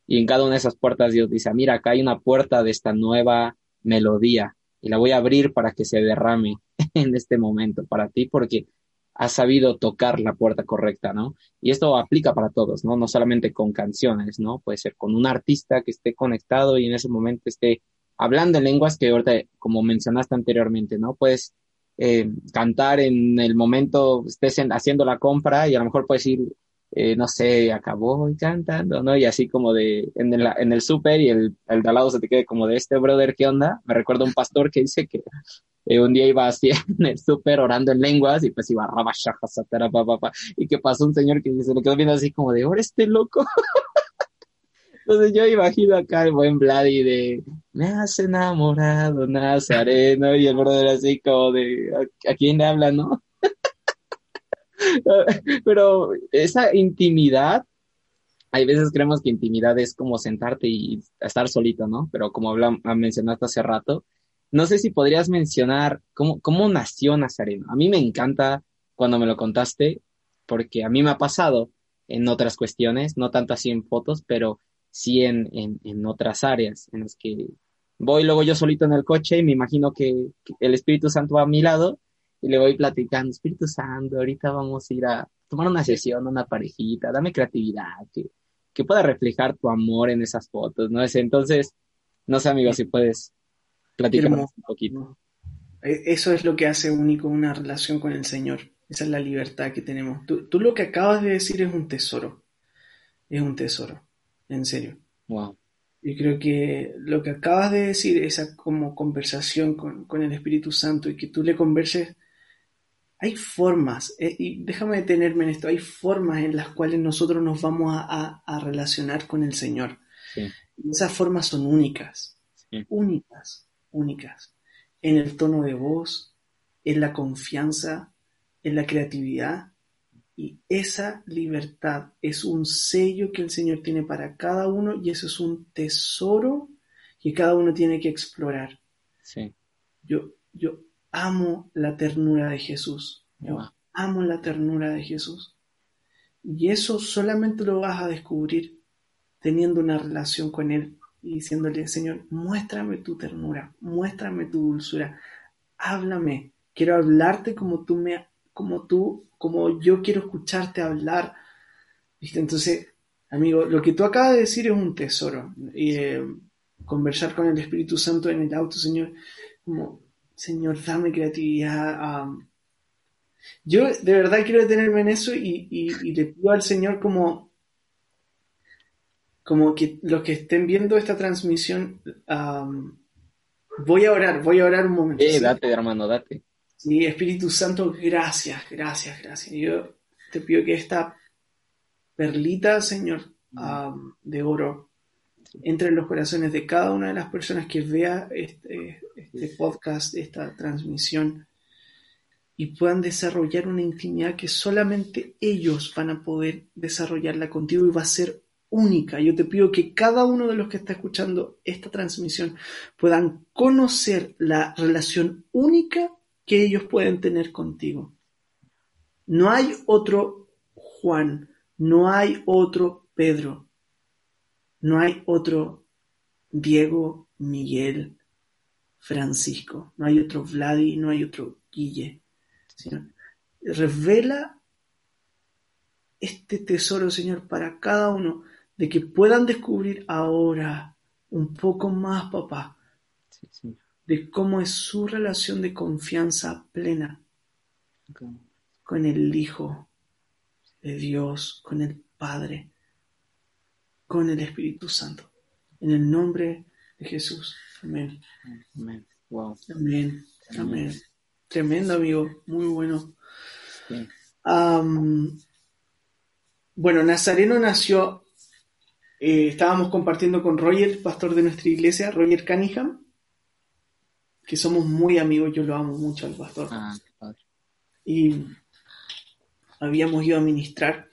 y en cada una de esas puertas Dios dice, mira, acá hay una puerta de esta nueva melodía, y la voy a abrir para que se derrame <laughs> en este momento para ti, porque has sabido tocar la puerta correcta, ¿no? Y esto aplica para todos, ¿no? No solamente con canciones, ¿no? Puede ser con un artista que esté conectado y en ese momento esté hablando en lenguas que ahorita, como mencionaste anteriormente, ¿no? Puedes eh, cantar en el momento, estés haciendo la compra y a lo mejor puedes ir, eh, no sé, acabó cantando, ¿no? Y así como de, en el, en el súper y el, de al lado se te quede como de este brother, ¿qué onda? Me recuerdo un pastor que dice que eh, un día iba así <laughs> en el súper orando en lenguas y pues iba satara, pa, pa, pa, y que pasó un señor que se lo quedó viendo así como de, ahora este loco. <laughs> Entonces yo imagino acá el buen Vladi de, me has enamorado, Nazareno, y el brother así como de, ¿a, quién le habla, no? <laughs> Pero esa intimidad, hay veces creemos que intimidad es como sentarte y estar solito, ¿no? Pero como habla, mencionaste hace rato, no sé si podrías mencionar cómo, cómo nació Nazareno. A mí me encanta cuando me lo contaste, porque a mí me ha pasado en otras cuestiones, no tanto así en fotos, pero sí en, en, otras áreas en las que voy luego yo solito en el coche y me imagino que, el Espíritu Santo va a mi lado y le voy platicando, Espíritu Santo, ahorita vamos a ir a tomar una sesión, una parejita, dame creatividad, que, que pueda reflejar tu amor en esas fotos, ¿no? Entonces, no sé, amigo, si puedes un poquito. E, eso es lo que hace único una relación con el Señor. Esa es la libertad que tenemos. Tú, lo que acabas de decir es un tesoro. Es un tesoro. En serio. Wow. Y creo que lo que acabas de decir, esa como conversación con, el Espíritu Santo y que tú le converses, hay formas, eh, y déjame detenerme en esto, hay formas en las cuales nosotros nos vamos a, relacionar con el Señor. Y esas formas son únicas, únicas únicas, en el tono de voz, en la confianza, en la creatividad. Y esa libertad es un sello que el Señor tiene para cada uno y eso es un tesoro que cada uno tiene que explorar. Sí. Yo, yo amo la ternura de Jesús. Yo amo la ternura de Jesús. Y eso solamente lo vas a descubrir teniendo una relación con Él y diciéndole, Señor, muéstrame tu ternura, muéstrame tu dulzura, háblame, quiero hablarte como tú me, como tú, como yo quiero escucharte hablar. ¿Viste? Entonces, amigo, lo que tú acabas de decir es un tesoro. Eh, conversar con el Espíritu Santo en el auto, Señor, como, Señor, dame creatividad. yo de verdad quiero detenerme en eso y, y le pido al Señor como como que los que estén viendo esta transmisión, voy a orar, voy a orar un momento. Eh, date, hermano, date. Sí, Espíritu Santo, gracias, gracias, gracias. Yo te pido que esta perlita, Señor, de oro, entre en los corazones de cada una de las personas que vea este, este podcast, esta transmisión, y puedan desarrollar una intimidad que solamente ellos van a poder desarrollarla contigo y va a ser única. Yo te pido que cada uno de los que está escuchando esta transmisión puedan conocer la relación única que ellos pueden tener contigo. No hay otro Juan, no hay otro Pedro, no hay otro Diego, Miguel, Francisco. No hay otro Vladi, no hay otro Guille. revela este tesoro, Señor, para cada uno, de que puedan descubrir ahora un poco más, papá, de cómo es su relación de confianza plena con el Hijo de Dios, con el Padre, con el Espíritu Santo. En el nombre de Jesús. Amén. Amén. Amén. Amén. Tremendo, amigo. Muy bueno. bueno, Nazareno nació. Eh, estábamos compartiendo con Roger, pastor de nuestra iglesia, Roger Cunningham, que somos muy amigos. Yo lo amo mucho al pastor. Ah, y habíamos ido a ministrar.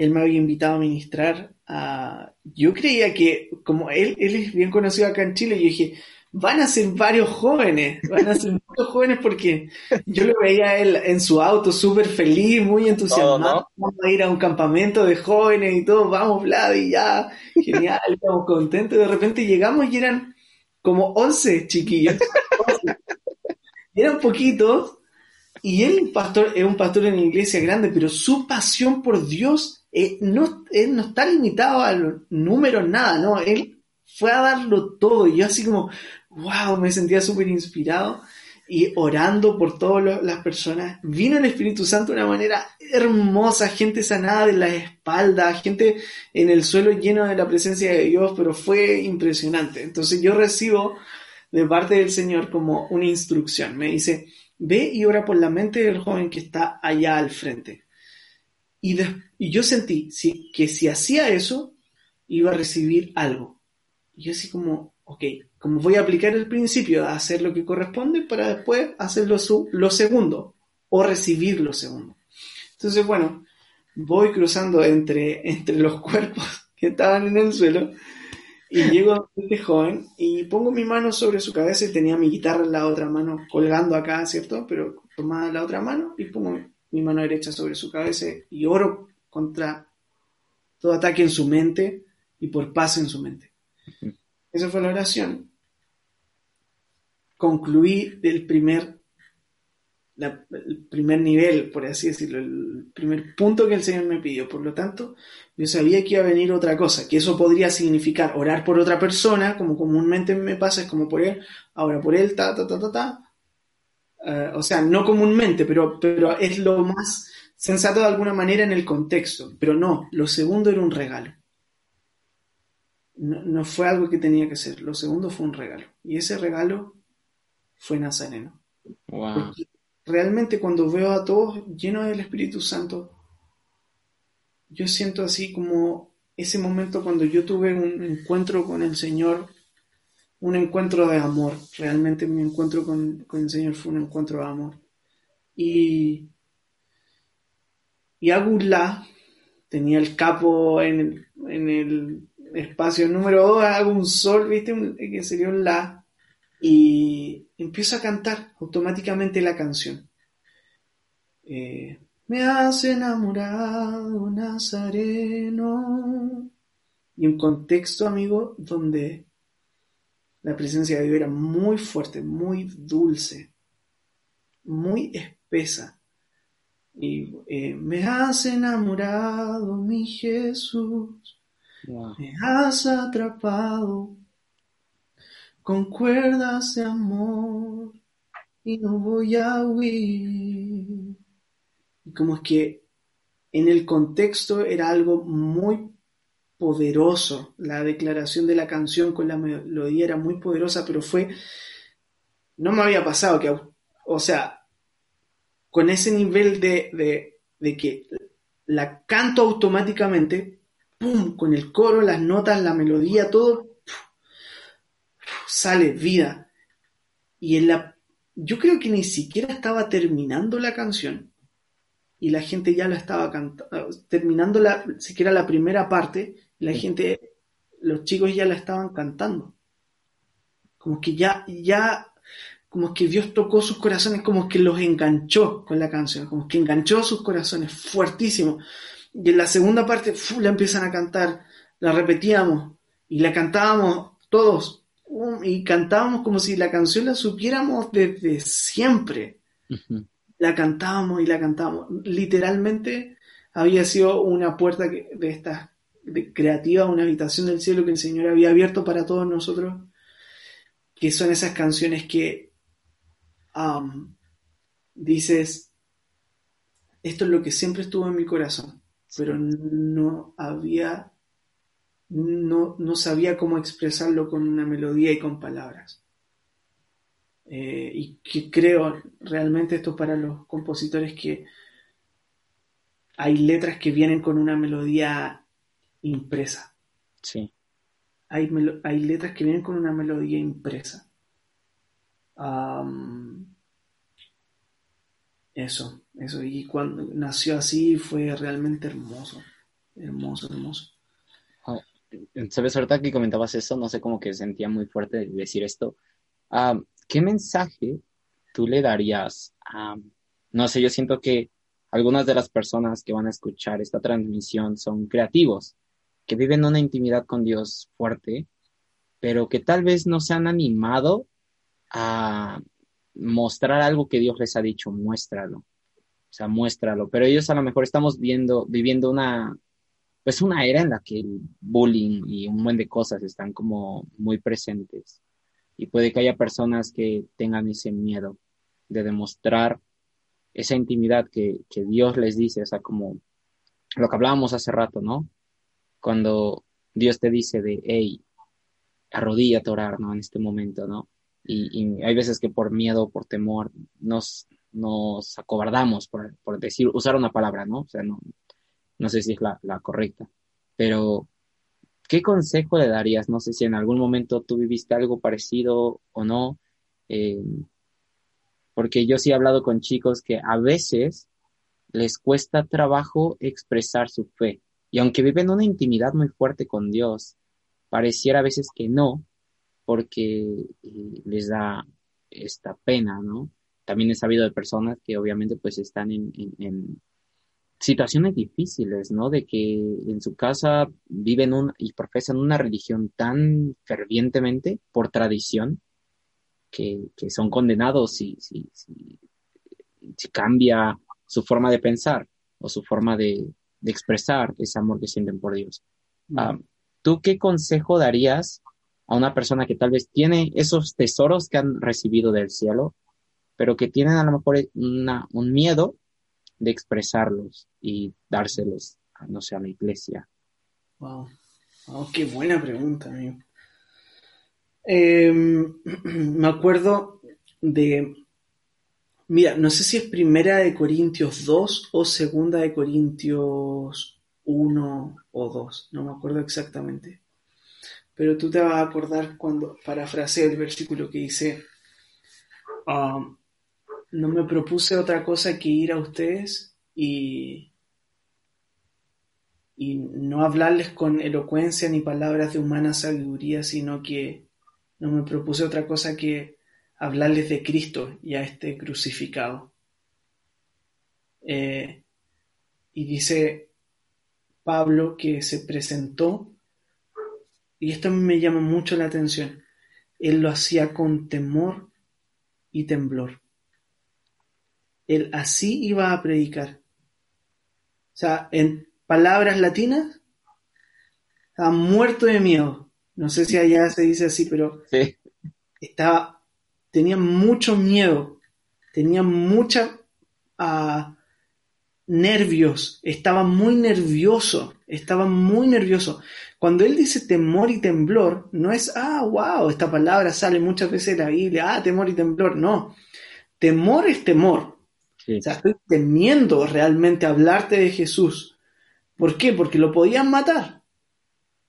Él me había invitado a ministrar. A... Yo creía que, como él, él es bien conocido acá en Chile, yo dije, van a ser varios jóvenes, <laughs> van a ser muchos jóvenes porque yo lo veía él en su auto súper feliz, muy entusiasmado, vamos a ir a un campamento de jóvenes y todo, vamos Vlad y ya, genial, <laughs> estamos contentos, de repente llegamos y eran como 11 chiquillos, eran poquitos, y él pastor, es un pastor en una iglesia grande, pero su pasión por Dios eh, no, él no está limitado a los números, nada, ¿no? Él fue a darlo todo. Y yo así como, wow, me sentía súper inspirado y orando por todas las personas. Vino el Espíritu Santo de una manera hermosa, gente sanada de la espalda, gente en el suelo lleno de la presencia de Dios, pero fue impresionante. Entonces yo recibo de parte del Señor como una instrucción. Me dice, ve y ora por la mente del joven que está allá al frente. Y, yo sentí que si hacía eso, iba a recibir algo. Y yo así como, ok, como voy a aplicar el principio de hacer lo que corresponde para después hacer lo, segundo o recibir lo segundo. Entonces, bueno, voy cruzando entre, entre los <laughs> cuerpos que estaban en el suelo y llego a este joven y pongo mi mano sobre su cabeza y tenía mi guitarra en la otra mano colgando acá, ¿cierto? Pero tomada la otra mano y pongo mi mano derecha sobre su cabeza y oro contra todo ataque en su mente y por paz en su mente. Esa fue la oración concluir el primer, el primer nivel, por así decirlo, el primer punto que el Señor me pidió. Por lo tanto, yo sabía que iba a venir otra cosa, que eso podría significar orar por otra persona, como comúnmente me pasa, es como por él, ahora por él, ta, ta, ta, ta, ta. Eh, o sea, no comúnmente, pero, pero es lo más sensato de alguna manera en el contexto. Pero no, lo segundo era un regalo. No, no, fue algo que tenía que ser, lo segundo fue un regalo. Y ese regalo fue Nazareno. realmente cuando veo a todos llenos del Espíritu Santo, yo siento así como ese momento cuando yo tuve un encuentro con el Señor, un encuentro de amor. Realmente mi encuentro con, el Señor fue un encuentro de amor. Y, y Agulá tenía el capo en el, en el espacio número 2, hago un sol, ¿viste? que sería un la y empiezo a cantar automáticamente la canción. Eh, me has enamorado, Nazareno. Y un contexto, amigo, donde la presencia de Dios era muy fuerte, muy dulce, muy espesa. Y eh, me has enamorado, mi Jesús. Me has atrapado con cuerdas de amor y no voy a huir. Y como es que en el contexto era algo muy poderoso, la declaración de la canción con la melodía era muy poderosa, pero fue, no me había pasado que, o sea, con ese nivel de, de, de que la canto automáticamente, ¡pum!, con el coro, las notas, la melodía, todo sale vida. Y en la, yo creo que ni siquiera estaba terminando la canción y la gente ya la estaba cantando, terminando siquiera la primera parte, la gente, los chicos ya la estaban cantando. Como que ya, ya, como que Dios tocó sus corazones, como que los enganchó con la canción, como que enganchó sus corazones fuertísimo. Y en la segunda parte, la empiezan a cantar, la repetíamos y la cantábamos todos, um, y cantábamos como si la canción la supiéramos desde siempre. La cantábamos y la cantábamos. Literalmente había sido una puerta de estas creativa, una habitación del cielo que el Señor había abierto para todos nosotros, que son esas canciones que um, dices, esto es lo que siempre estuvo en mi corazón, pero no había, no, no sabía cómo expresarlo con una melodía y con palabras. Eh, y que creo realmente esto para los compositores que hay letras que vienen con una melodía impresa. Sí. Hay, hay letras que vienen con una melodía impresa. eso, eso. Y cuando nació así fue realmente hermoso. Hermoso, hermoso. Oh, Sabes, ahorita que comentabas eso, no sé, cómo que sentía muy fuerte decir esto. ¿Qué mensaje tú le darías a, no sé, yo siento que algunas de las personas que van a escuchar esta transmisión son creativos, que viven una intimidad con Dios fuerte, pero que tal vez no se han animado a mostrar algo que Dios les ha dicho, muéstralo. O sea, muéstralo. Pero ellos a lo mejor estamos viendo, viviendo una, pues una era en la que el bullying y un buen de cosas están como muy presentes. Y puede que haya personas que tengan ese miedo de demostrar esa intimidad que, que Dios les dice, o sea, como lo que hablábamos hace rato, ¿no? Cuando Dios te dice de, hey, arrodíllate a orar, ¿no? En este momento, ¿no? Y, hay veces que por miedo, por temor, nos, nos acobardamos, por, decir, usar una palabra, ¿no? O sea, no, no sé si es la, correcta, pero ¿qué consejo le darías? No sé si en algún momento tú viviste algo parecido o no, eh, porque yo sí he hablado con chicos que a veces les cuesta trabajo expresar su fe, y aunque viven una intimidad muy fuerte con Dios, pareciera a veces que no, porque eh, les da esta pena, ¿no? También he sabido de personas que obviamente pues están en, situaciones difíciles, ¿no? De que en su casa viven un, y profesan una religión tan fervientemente por tradición que, son condenados si, si, si cambia su forma de pensar o su forma de, de expresar ese amor que sienten por Dios. Ah, ¿Tú qué consejo darías a una persona que tal vez tiene esos tesoros que han recibido del cielo, pero que tienen a lo mejor un miedo de expresarlos y dárselos, no sé, a la iglesia? Wow, qué buena pregunta, amigo. Em, <clears throat> me acuerdo de Mira, no sé si es primera de Corintios 2 o segunda de Corintios 1 o 2, no me acuerdo exactamente. Pero tú te vas a acordar cuando parafraseé el versículo que dice, um, no me propuse otra cosa que ir a ustedes y, y no hablarles con elocuencia ni palabras de humana sabiduría, sino que no me propuse otra cosa que hablarles de Cristo y a este crucificado. Eh, y dice Pablo que se presentó, y esto me llama mucho la atención, él lo hacía con temor y temblor. Él así iba a predicar. O sea, en palabras latinas, estaba muerto de miedo. No sé si allá se dice así, pero estaba tenía mucho miedo, tenía mucha ah, nervios, estaba muy nervioso, estaba muy nervioso. Cuando él dice temor y temblor, no es, ah, wow, esta palabra sale muchas veces en la Biblia, ah, temor y temblor, no. Temor es temor. O sea, estoy temiendo realmente hablarte de Jesús. ¿Por qué? Porque lo podían matar.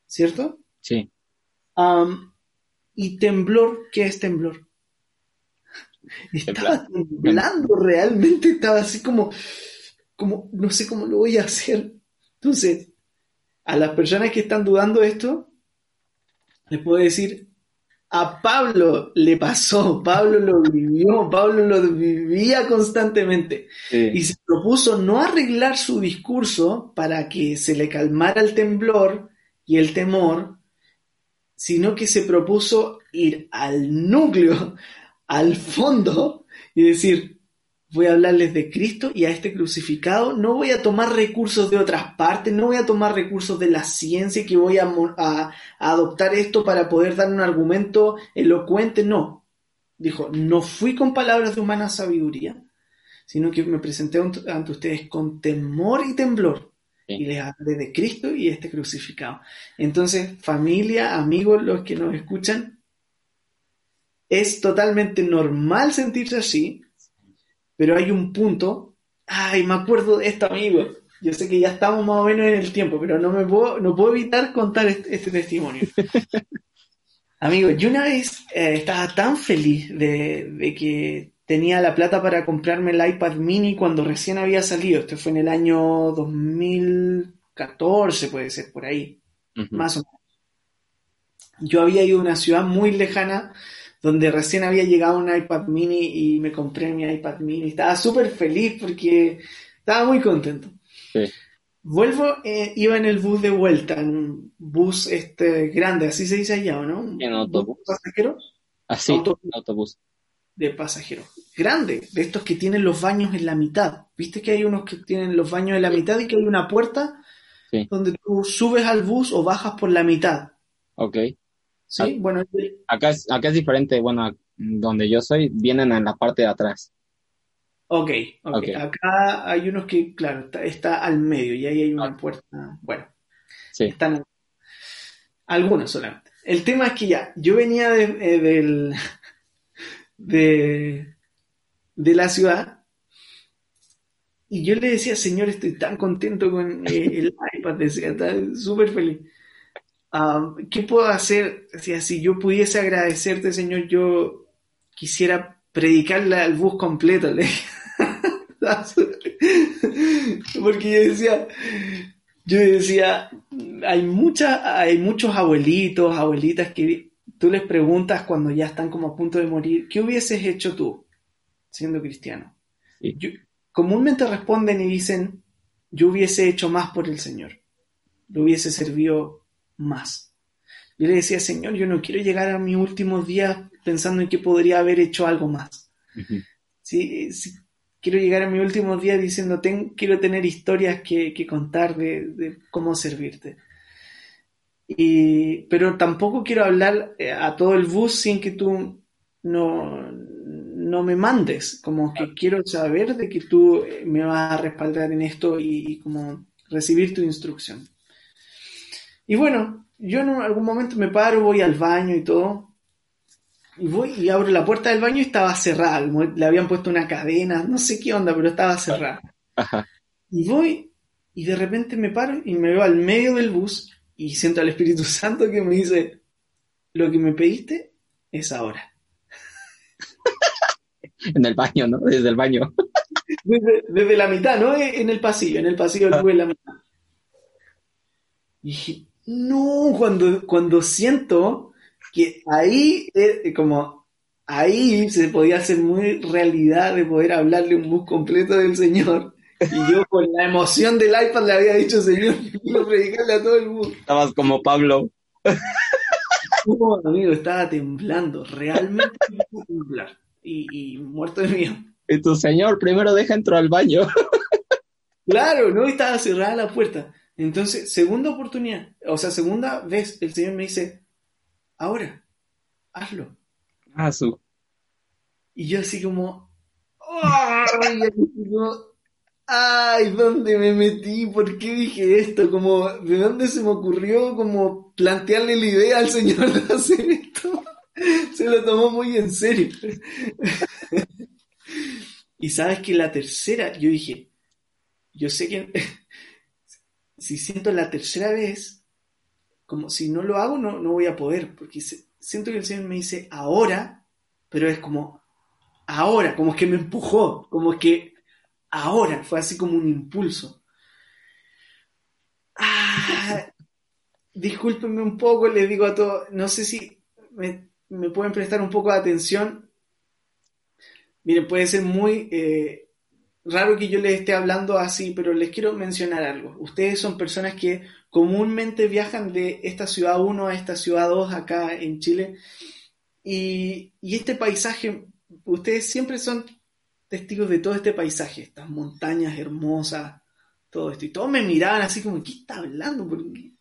¿Cierto? Sí. y temblor, ¿qué es temblor? <laughs> Estaba temblando realmente, estaba así como, como, no sé cómo lo voy a hacer. Entonces, a las personas que están dudando de esto, les puedo decir, a Pablo le pasó, Pablo lo vivió, Pablo lo vivía constantemente y se propuso no arreglar su discurso para que se le calmara el temblor y el temor, sino que se propuso ir al núcleo, al fondo, y decir, voy a hablarles de Cristo y a este crucificado, no voy a tomar recursos de otras partes, no voy a tomar recursos de la ciencia que voy a, a, adoptar esto para poder dar un argumento elocuente, no. Dijo, no fui con palabras de humana sabiduría, sino que me presenté ante ustedes con temor y temblor. Y les hablé de Cristo y este crucificado. Entonces, familia, amigos, los que nos escuchan, es totalmente normal sentirse así, pero hay un punto, ay, me acuerdo de esto, amigo. Yo sé que ya estamos más o menos en el tiempo, pero no me puedo, no puedo evitar contar este, este testimonio. <laughs> amigo, yo una vez eh, estaba tan feliz de, que tenía la plata para comprarme el iPad mini cuando recién había salido. Esto fue en el año 2014, puede ser, por ahí. Más o menos. Yo había ido a una ciudad muy lejana donde recién había llegado un iPad mini y me compré mi iPad mini. Estaba súper feliz porque estaba muy contento. Vuelvo, eh, iba en el bus de vuelta, en un bus este grande, así se dice allá, ¿no? En autobús. pasajeros? Así, ah, autobús. De pasajeros. Grande, de estos que tienen los baños en la mitad. ¿Viste que hay unos que tienen los baños en la mitad y que hay una puerta donde tú subes al bus o bajas por la mitad? Ok. Sí, bueno. Acá es, acá es diferente, bueno, donde yo soy, vienen en la parte de atrás. Ok, okay. acá hay unos que, claro, está, al medio y ahí hay una puerta, bueno, sí. están algunos solamente. El tema es que ya, yo venía de, eh, del, <laughs> de, de la ciudad y yo le decía, Señor, estoy tan contento con eh, el <laughs> iPad, decía, está súper feliz. ¿Qué puedo hacer? si yo pudiese agradecerte, Señor, yo quisiera predicarle al bus completo. <laughs> Porque yo decía, yo decía, hay, mucha, hay muchos abuelitos, abuelitas que tú les preguntas cuando ya están como a punto de morir, ¿qué hubieses hecho tú siendo cristiano? comúnmente responden y dicen, yo hubiese hecho más por el Señor, lo hubiese servido más. Yo le decía, Señor, yo no quiero llegar a mis últimos días pensando en que podría haber hecho algo más. quiero llegar a mis últimos días diciendo, quiero tener historias que, contar de, cómo servirte. Y, pero tampoco quiero hablar eh, a todo el bus sin que tú no, no me mandes, como que quiero saber de que tú me vas a respaldar en esto y como recibir tu instrucción. Y bueno, yo en algún momento me paro, voy al baño y todo. Y voy y abro la puerta del baño y estaba cerrada. Le habían puesto una cadena, no sé qué onda, pero estaba cerrada. Y voy y de repente me paro y me veo al medio del bus y siento al Espíritu Santo que me dice, lo que me pediste es ahora. <laughs> en el baño, ¿no? Desde el baño. <laughs> Desde, la mitad, ¿no? En el pasillo, en el pasillo del bus en la mitad. Y dije, no, cuando, cuando siento que ahí, eh, como ahí se podía hacer muy realidad de poder hablarle un bus completo del Señor. Y yo con la emoción del iPad le había dicho, Señor, quiero predicarle a todo el mundo. Estabas como Pablo. No, amigo, estaba temblando, realmente estaba temblar. Y, y muerto de miedo. Y tu Señor primero deja entrar al baño. Claro, no estaba cerrada la puerta. Entonces, segunda oportunidad, o sea, segunda vez, el Señor me dice, ahora, hazlo. Ah, su. Y yo así como, ¡ay! ¡Ay! ¿Dónde me metí? ¿Por qué dije esto? Como, ¿de dónde se me ocurrió como plantearle la idea al Señor de hacer esto? <laughs> Se lo tomó muy en serio. <laughs> y sabes que la tercera, yo dije, yo sé que si siento la tercera vez, como si no lo hago, no, no voy a poder, porque siento que el Señor me dice ahora, pero es como ahora, como que me empujó, como que ahora, fue así como un impulso. Ah, discúlpenme un poco, les digo a todos, no sé si me, pueden prestar un poco de atención. Miren, puede ser muy, eh, raro que yo les esté hablando así, pero les quiero mencionar algo. Ustedes son personas que comúnmente viajan de esta ciudad 1 a esta ciudad 2 acá en Chile. Y, este paisaje, ustedes siempre son testigos de todo este paisaje, estas montañas hermosas, todo esto. Y todos me miraban así como, ¿qué está hablando?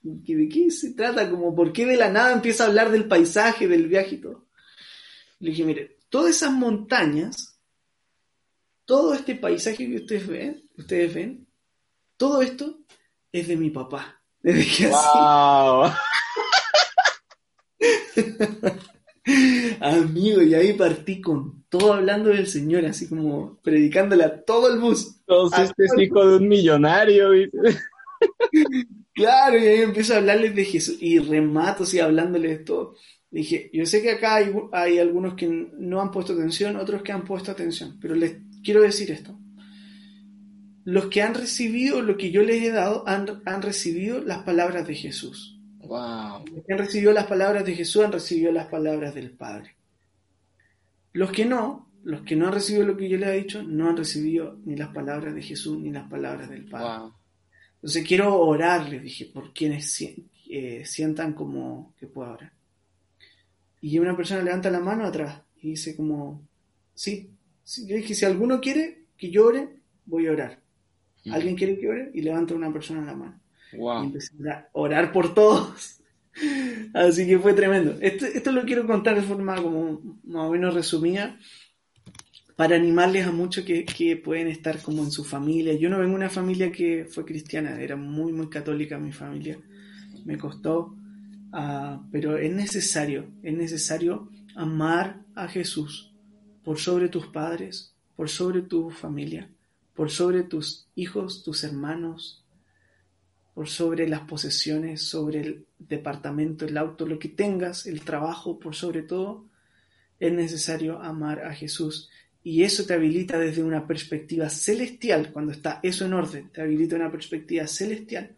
¿De qué se trata? Como, ¿por qué de la nada empieza a hablar del paisaje, del viaje y todo? Le dije, mire, todas esas montañas, todo este paisaje que ustedes ven, ustedes ven, todo esto es de mi papá. <laughs> Desde que wow. <laughs> Amigo, y ahí partí con todo hablando del Señor, así como predicándole a todo el bus. Entonces, este es hijo de un millonario. <laughs> claro, y ahí empiezo a hablarles de Jesús y remato así hablándoles de todo. Dije, yo sé que acá hay, hay algunos que no han puesto atención, otros que han puesto atención, pero les quiero decir esto. Los que han recibido lo que yo les he dado han, han recibido las palabras de Jesús. Wow. Los que han recibido las palabras de Jesús han recibido las palabras del Padre. Los que no, los que no han recibido lo que yo les he dicho, no han recibido ni las palabras de Jesús ni las palabras del Padre. Entonces quiero orarles, dije, por quienes eh, sientan como que puedo orar. Y una persona levanta la mano atrás y dice como, sí, yo dije, si alguno quiere que llore, voy a orar. ¿Alguien quiere que ore? Y levanta una persona la mano. Y empecé a orar por todos. <laughs> Así que fue tremendo. Esto, esto lo quiero contar de forma como más o menos resumida para animarles a muchos que, que, pueden estar como en su familia. Yo no vengo de una familia que fue cristiana, era muy, muy católica mi familia. Me costó, uh, pero es necesario, es necesario amar a Jesús por sobre tus padres, por sobre tu familia, por sobre tus hijos, tus hermanos, por sobre las posesiones, sobre el departamento, el auto, lo que tengas, el trabajo, por sobre todo, es necesario amar a Jesús. Y eso te habilita desde una perspectiva celestial, cuando está eso en orden, te habilita una perspectiva celestial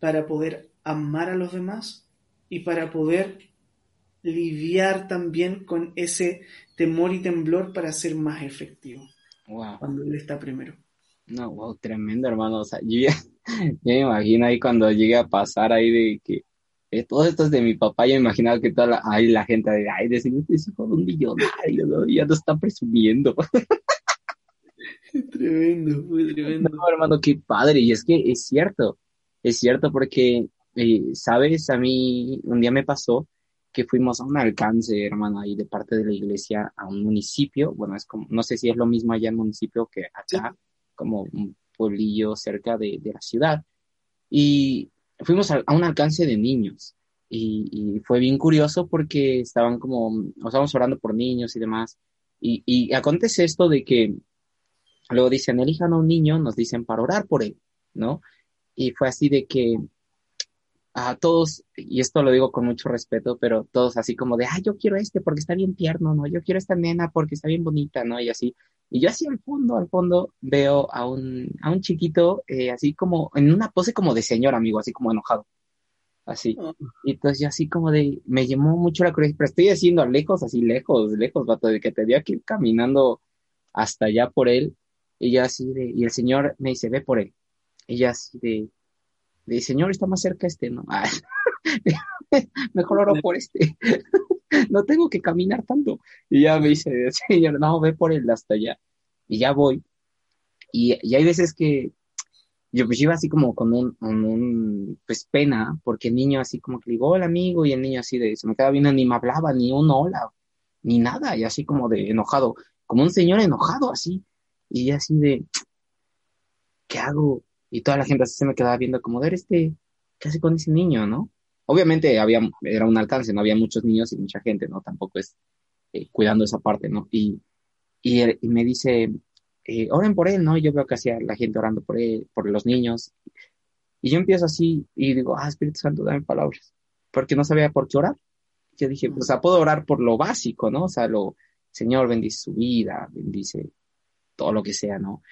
para poder amar a los demás y para poder lidiar también con ese temor y temblor para ser más efectivo. Cuando Él está primero. No, wow, tremendo, hermano. O sea, yo <laughs> ya, me imagino ahí cuando llegue a pasar ahí de que eh, todo esto es de mi papá, yo me imaginaba que toda la, ahí la gente de, ay, decir, este es hijo de un millonario, ¿no? ya no está presumiendo. <laughs> tremendo, muy tremendo. No, hermano, qué padre. Y es que es cierto, es cierto porque, eh, sabes, a mí un día me pasó que fuimos a un alcance, hermano, ahí de parte de la iglesia a un municipio. Bueno, es como, no sé si es lo mismo allá en municipio que acá como un pueblillo cerca de, la ciudad. Y fuimos a, un alcance de niños. Y, fue bien curioso porque estaban como, estábamos orando por niños y demás. Y, y acontece esto de que luego dicen, elijan a un niño, nos dicen para orar por él, ¿no? Y fue así de que a todos, y esto lo digo con mucho respeto, pero todos así como de, ah, yo quiero este porque está bien tierno, ¿no? Yo quiero esta nena porque está bien bonita, ¿no? Y así. Y yo así al fondo, al fondo, veo a un, a un chiquito, eh, así como, en una pose como de señor, amigo, así como enojado. Así. Oh. Y entonces yo así como de, me llamó mucho la curiosidad, pero estoy haciendo lejos, así lejos, lejos, vato, de que tenía que ir caminando hasta allá por él. Y yo así de, y el señor me dice, ve por él. Y yo así de, de señor, está más cerca este, ¿no? <laughs> mejor oro por este. <laughs> no tengo que caminar tanto. Y ya me dice, <laughs> señor, no, ve por él hasta allá. Y ya voy. Y, y hay veces que yo pues iba así como con un, un, pues pena, porque el niño así como que le digo, hola amigo, y el niño así de, se me quedaba viendo, ni me hablaba, ni un hola, ni nada, y así como de enojado, como un señor enojado así, y así de, ¿qué hago? Y toda la gente así se me quedaba viendo como, de este, ¿qué hace con ese niño, no? Obviamente había, era un alcance, no había muchos niños y mucha gente, ¿no? Tampoco es eh, cuidando esa parte, ¿no? Y, y, me dice, eh, oren por él, ¿no? Y yo veo que hacía la gente orando por él, por los niños. Y yo empiezo así y digo, ah, Espíritu Santo, dame palabras. Porque no sabía por qué orar. Yo dije, pues, o sea, puedo orar por lo básico, ¿no? O sea, lo, Señor, bendice su vida, bendice todo lo que sea, ¿no?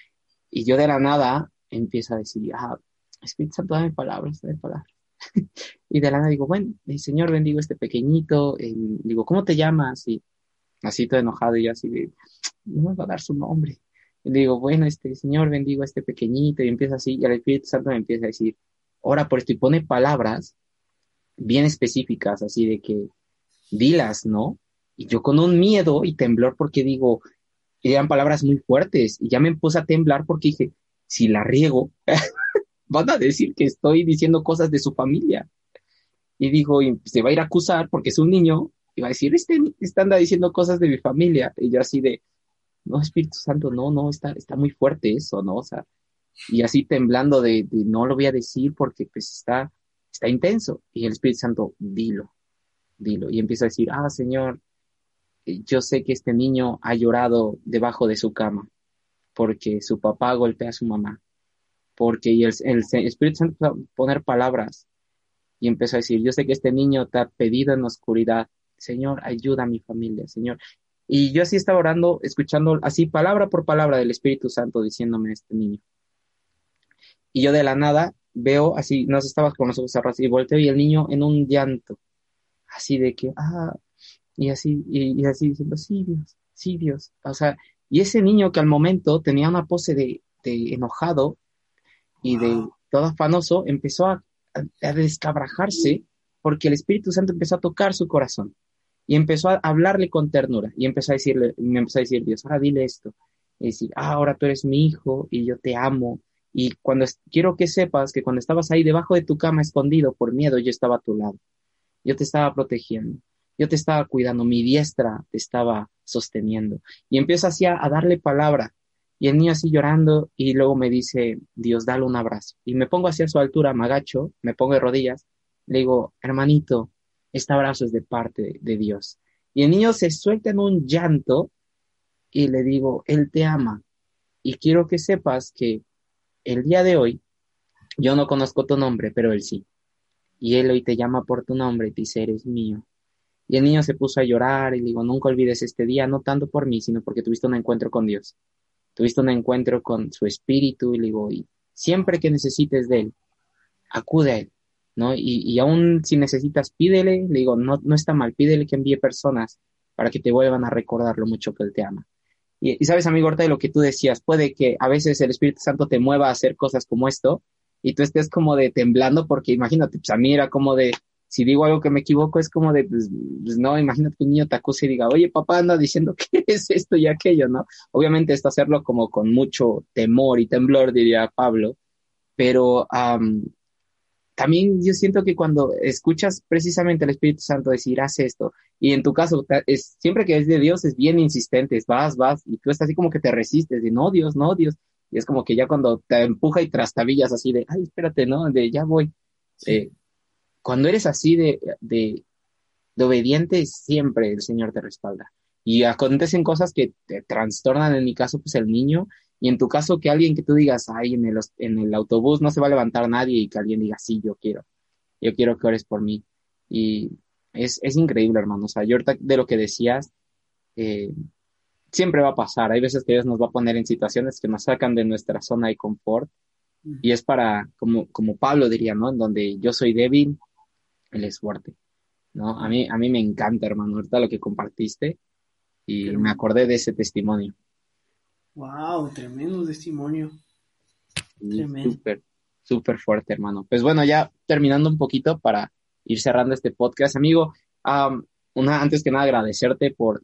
Y yo de la nada empiezo a decir, ah, Espíritu Santo, dame palabras, dame palabras. <laughs> y de la nada digo, bueno, el Señor bendigo este pequeñito, digo, ¿cómo te llamas? Y así todo enojado y yo así de, no me va a dar su nombre. Y digo, bueno, este Señor bendigo a este pequeñito y empieza así y el Espíritu Santo me empieza a decir, ora por esto y pone palabras bien específicas, así de que dilas, ¿no? Y yo con un miedo y temblor porque digo, eran palabras muy fuertes y ya me puse a temblar porque dije, si la riego, <laughs> van a decir que estoy diciendo cosas de su familia. Y dijo, y se va a ir a acusar porque es un niño y va a decir, este, este anda diciendo cosas de mi familia. Y yo así de, no, Espíritu Santo, no, no, está, está muy fuerte eso, ¿no? O sea, y así temblando de, de no lo voy a decir porque pues está, está intenso. Y el Espíritu Santo, dilo, dilo. Y empieza a decir, ah, Señor, yo sé que este niño ha llorado debajo de su cama porque su papá golpea a su mamá. Porque el, el, Espíritu Santo a poner palabras y empezó a decir, yo sé que este niño te ha pedido en la oscuridad, Señor, ayuda a mi familia, Señor. Y yo así estaba orando, escuchando así palabra por palabra del Espíritu Santo diciéndome a este niño. Y yo de la nada veo así, no estaba con los ojos cerrados y volteo y el niño en un llanto, así de que, ah, y así, y, así diciendo, sí, Dios, sí, Dios. O sea, y ese niño que al momento tenía una pose de, de enojado y de todo afanoso, empezó a, a, descabrajarse porque el Espíritu Santo empezó a tocar su corazón y empezó a hablarle con ternura y empezó a decirle, me empezó a decir Dios, ahora dile esto, y decir, ah, ahora tú eres mi hijo y yo te amo y cuando quiero que sepas que cuando estabas ahí debajo de tu cama escondido por miedo, yo estaba a tu lado, yo te estaba protegiendo. Yo te estaba cuidando, mi diestra te estaba sosteniendo. Y empiezo así a, darle palabra. Y el niño así llorando y luego me dice, Dios, dale un abrazo. Y me pongo así a su altura, me agacho, me pongo de rodillas, le digo, hermanito, este abrazo es de parte de Dios. Y el niño se suelta en un llanto y le digo, Él te ama. Y quiero que sepas que el día de hoy, yo no conozco tu nombre, pero Él sí. Y Él hoy te llama por tu nombre y dice, eres mío. Y el niño se puso a llorar y le digo, nunca olvides este día, no tanto por mí, sino porque tuviste un encuentro con Dios. Tuviste un encuentro con su espíritu y le digo, y siempre que necesites de él, acude a él, ¿no? Y, y aún si necesitas, pídele, le digo, no, no está mal, pídele que envíe personas para que te vuelvan a recordar lo mucho que él te ama. Y, sabes, amigo, ahorita de lo que tú decías, puede que a veces el Espíritu Santo te mueva a hacer cosas como esto y tú estés como de temblando porque imagínate, pues a mí era como de, si digo algo que me equivoco, es como de, pues, pues, no, imagínate que un niño te acuse y diga, oye, papá anda diciendo que <laughs> es esto y aquello, ¿no? Obviamente esto hacerlo como con mucho temor y temblor, diría Pablo, pero también yo siento que cuando escuchas precisamente al Espíritu Santo decir, haz esto, y en tu caso, es, siempre que es de Dios, es bien insistente, vas, vas, y tú estás así como que te resistes, de no, Dios, no, Dios, y es como que ya cuando te empuja y trastabillas así de, ay, espérate, ¿no? De ya voy. Eh, cuando eres así de, de, obediente, siempre el Señor te respalda. Y acontecen cosas que te trastornan, en mi caso, pues el niño, y en tu caso que alguien que tú digas, ay, en el, en el autobús no se va a levantar nadie y que alguien diga, sí, yo quiero, yo quiero que ores por mí. Y es, es increíble, hermano. O sea, yo ahorita de lo que decías, eh, siempre va a pasar. Hay veces que Dios nos va a poner en situaciones que nos sacan de nuestra zona de confort. Y es para, como, como Pablo diría, ¿no? En donde yo soy débil, él es fuerte, ¿no? A mí, a mí me encanta, hermano, ahorita lo que compartiste y me acordé de ese testimonio. Wow, tremendo testimonio. Tremendo. Súper, súper fuerte, hermano. Pues bueno, ya terminando un poquito para ir cerrando este podcast, amigo, una, antes que nada agradecerte por,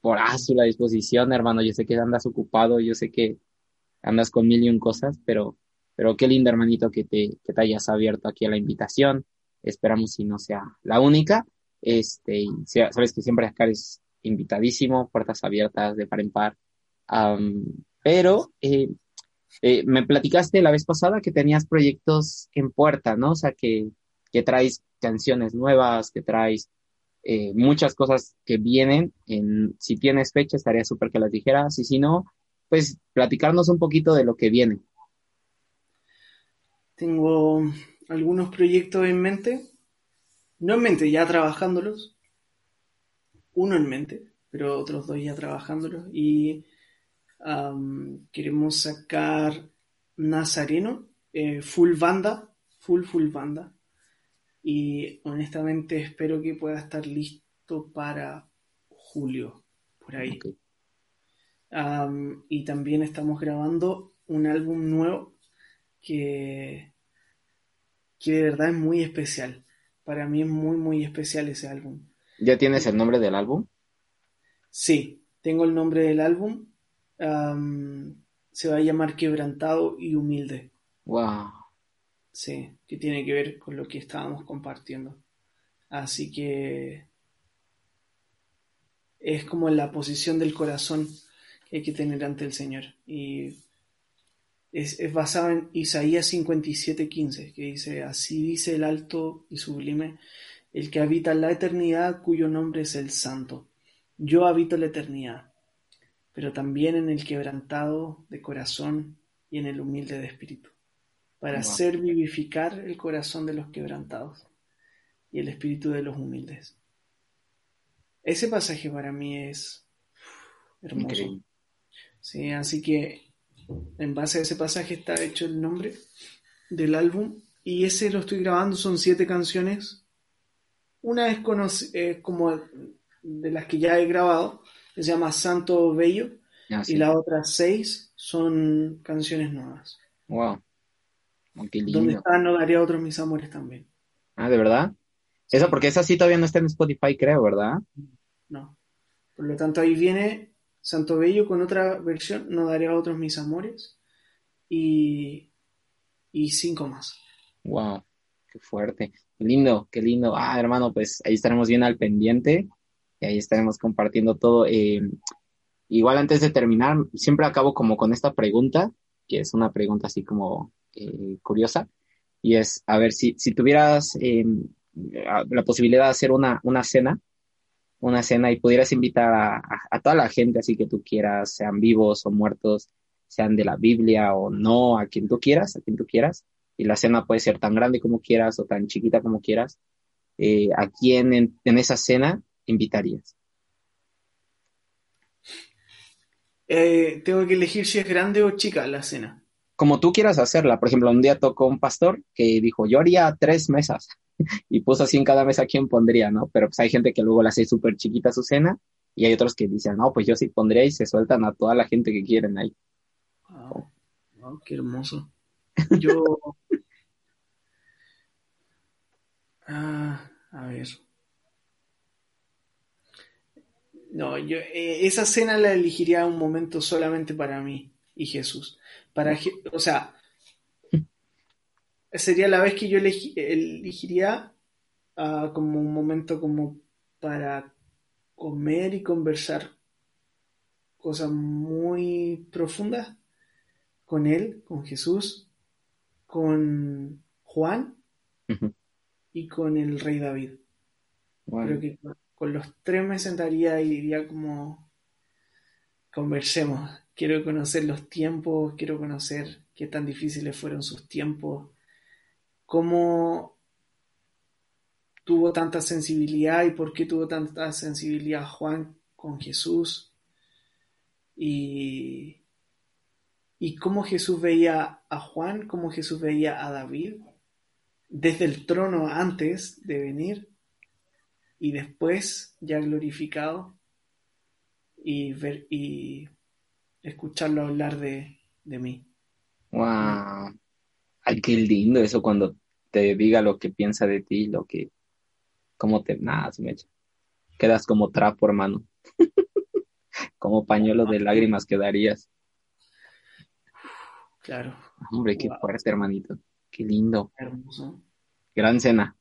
por ah, su la disposición, hermano. Yo sé que andas ocupado, yo sé que andas con mil y un cosas, pero, pero qué lindo, hermanito, que te, que te hayas abierto aquí a la invitación esperamos si no sea la única. Este, sabes que siempre acá es invitadísimo, puertas abiertas de par en par. pero eh, eh, me platicaste la vez pasada que tenías proyectos en puerta, ¿no? O sea, que, que traes canciones nuevas, que traes eh, muchas cosas que vienen. En, si tienes fecha, estaría súper que las dijeras. Y si no, pues platicarnos un poquito de lo que viene. Tengo algunos proyectos en mente. No en mente, ya trabajándolos. Uno en mente, pero otros dos ya trabajándolos. Y queremos sacar Nazareno, eh, full banda, full, full banda. Y honestamente espero que pueda estar listo para julio, por ahí. Am, y también estamos grabando un álbum nuevo que, que de verdad es muy especial. Para mí es muy, muy especial ese álbum. ¿Ya tienes el nombre del álbum? Sí, tengo el nombre del álbum. Se va a llamar Quebrantado y Humilde. Wow. Sí, que tiene que ver con lo que estábamos compartiendo. Así que es como la posición del corazón que hay que tener ante el Señor. Y es, es basado en Isaías 57:15, que dice, así dice el alto y sublime, el que habita en la eternidad, cuyo nombre es el Santo. Yo habito la eternidad, pero también en el quebrantado de corazón y en el humilde de espíritu, para Wow. hacer vivificar el corazón de los quebrantados y el espíritu de los humildes. Ese pasaje para mí es hermoso. Increíble. Sí, así que en base a ese pasaje está hecho el nombre del álbum y ese lo estoy grabando, son siete canciones. Una es, es como de las que ya he grabado, que se llama Santo Bello, Ah, y sí. las otras seis son canciones nuevas. Wow. Oh, qué Donde lindo. está No daré a otros mis amores también. Ah, ¿de verdad? Sí. porque esa sí todavía no está en Spotify, creo, ¿verdad? No. Por lo tanto, ahí viene Santo Bello con otra versión, No daré a otros mis amores, y, y cinco más. Wow. Qué fuerte. Qué lindo, qué lindo. Ah, hermano, pues ahí estaremos bien al pendiente y ahí estaremos compartiendo todo. Eh, igual antes de terminar, siempre acabo como con esta pregunta, que es una pregunta así como eh, curiosa, y es, a ver, si, si tuvieras eh, la posibilidad de hacer una, una cena, una cena y pudieras invitar a, a- a toda la gente así que tú quieras, sean vivos o muertos, sean de la Biblia o no, a quien tú quieras, a quien tú quieras, y la cena puede ser tan grande como quieras o tan chiquita como quieras, eh, ¿a quién en, en esa cena invitarías? Eh, tengo que elegir si es grande o chica la cena. Como tú quieras hacerla. Por ejemplo, un día tocó un pastor que dijo, yo haría tres mesas y puso así en cada mesa quién pondría, ¿no? Pero pues hay gente que luego la hace súper chiquita su cena y hay otros que dicen, no, pues yo sí pondría y se sueltan a toda la gente que quieren ahí. Wow, wow, qué hermoso. Yo. <laughs> Ah, a ver. No, yo eh, esa cena la elegiría un momento solamente para mí y Jesús. Para, o sea, sería la vez que yo elegi- elegiría ah, como un momento como para comer y conversar cosas muy profundas con él, con Jesús, con Juan y con el rey David. Creo que con- con los tres me sentaría y diría como conversemos. Quiero conocer los tiempos, quiero conocer qué tan difíciles fueron sus tiempos, cómo tuvo tanta sensibilidad y por qué tuvo tanta sensibilidad Juan con Jesús y, y cómo Jesús veía a Juan, cómo Jesús veía a David desde el trono antes de venir y después ya glorificado y ver y escucharlo hablar de, de mí. wow. Ay, qué lindo eso cuando te diga lo que piensa de ti, lo que, cómo te, nada, se me echa. Quedas como trapo, hermano. <laughs> Como pañuelo de lágrimas quedarías. Claro, Hombre, qué Wow. fuerte, hermanito. Qué lindo. hermoso. Gran cena.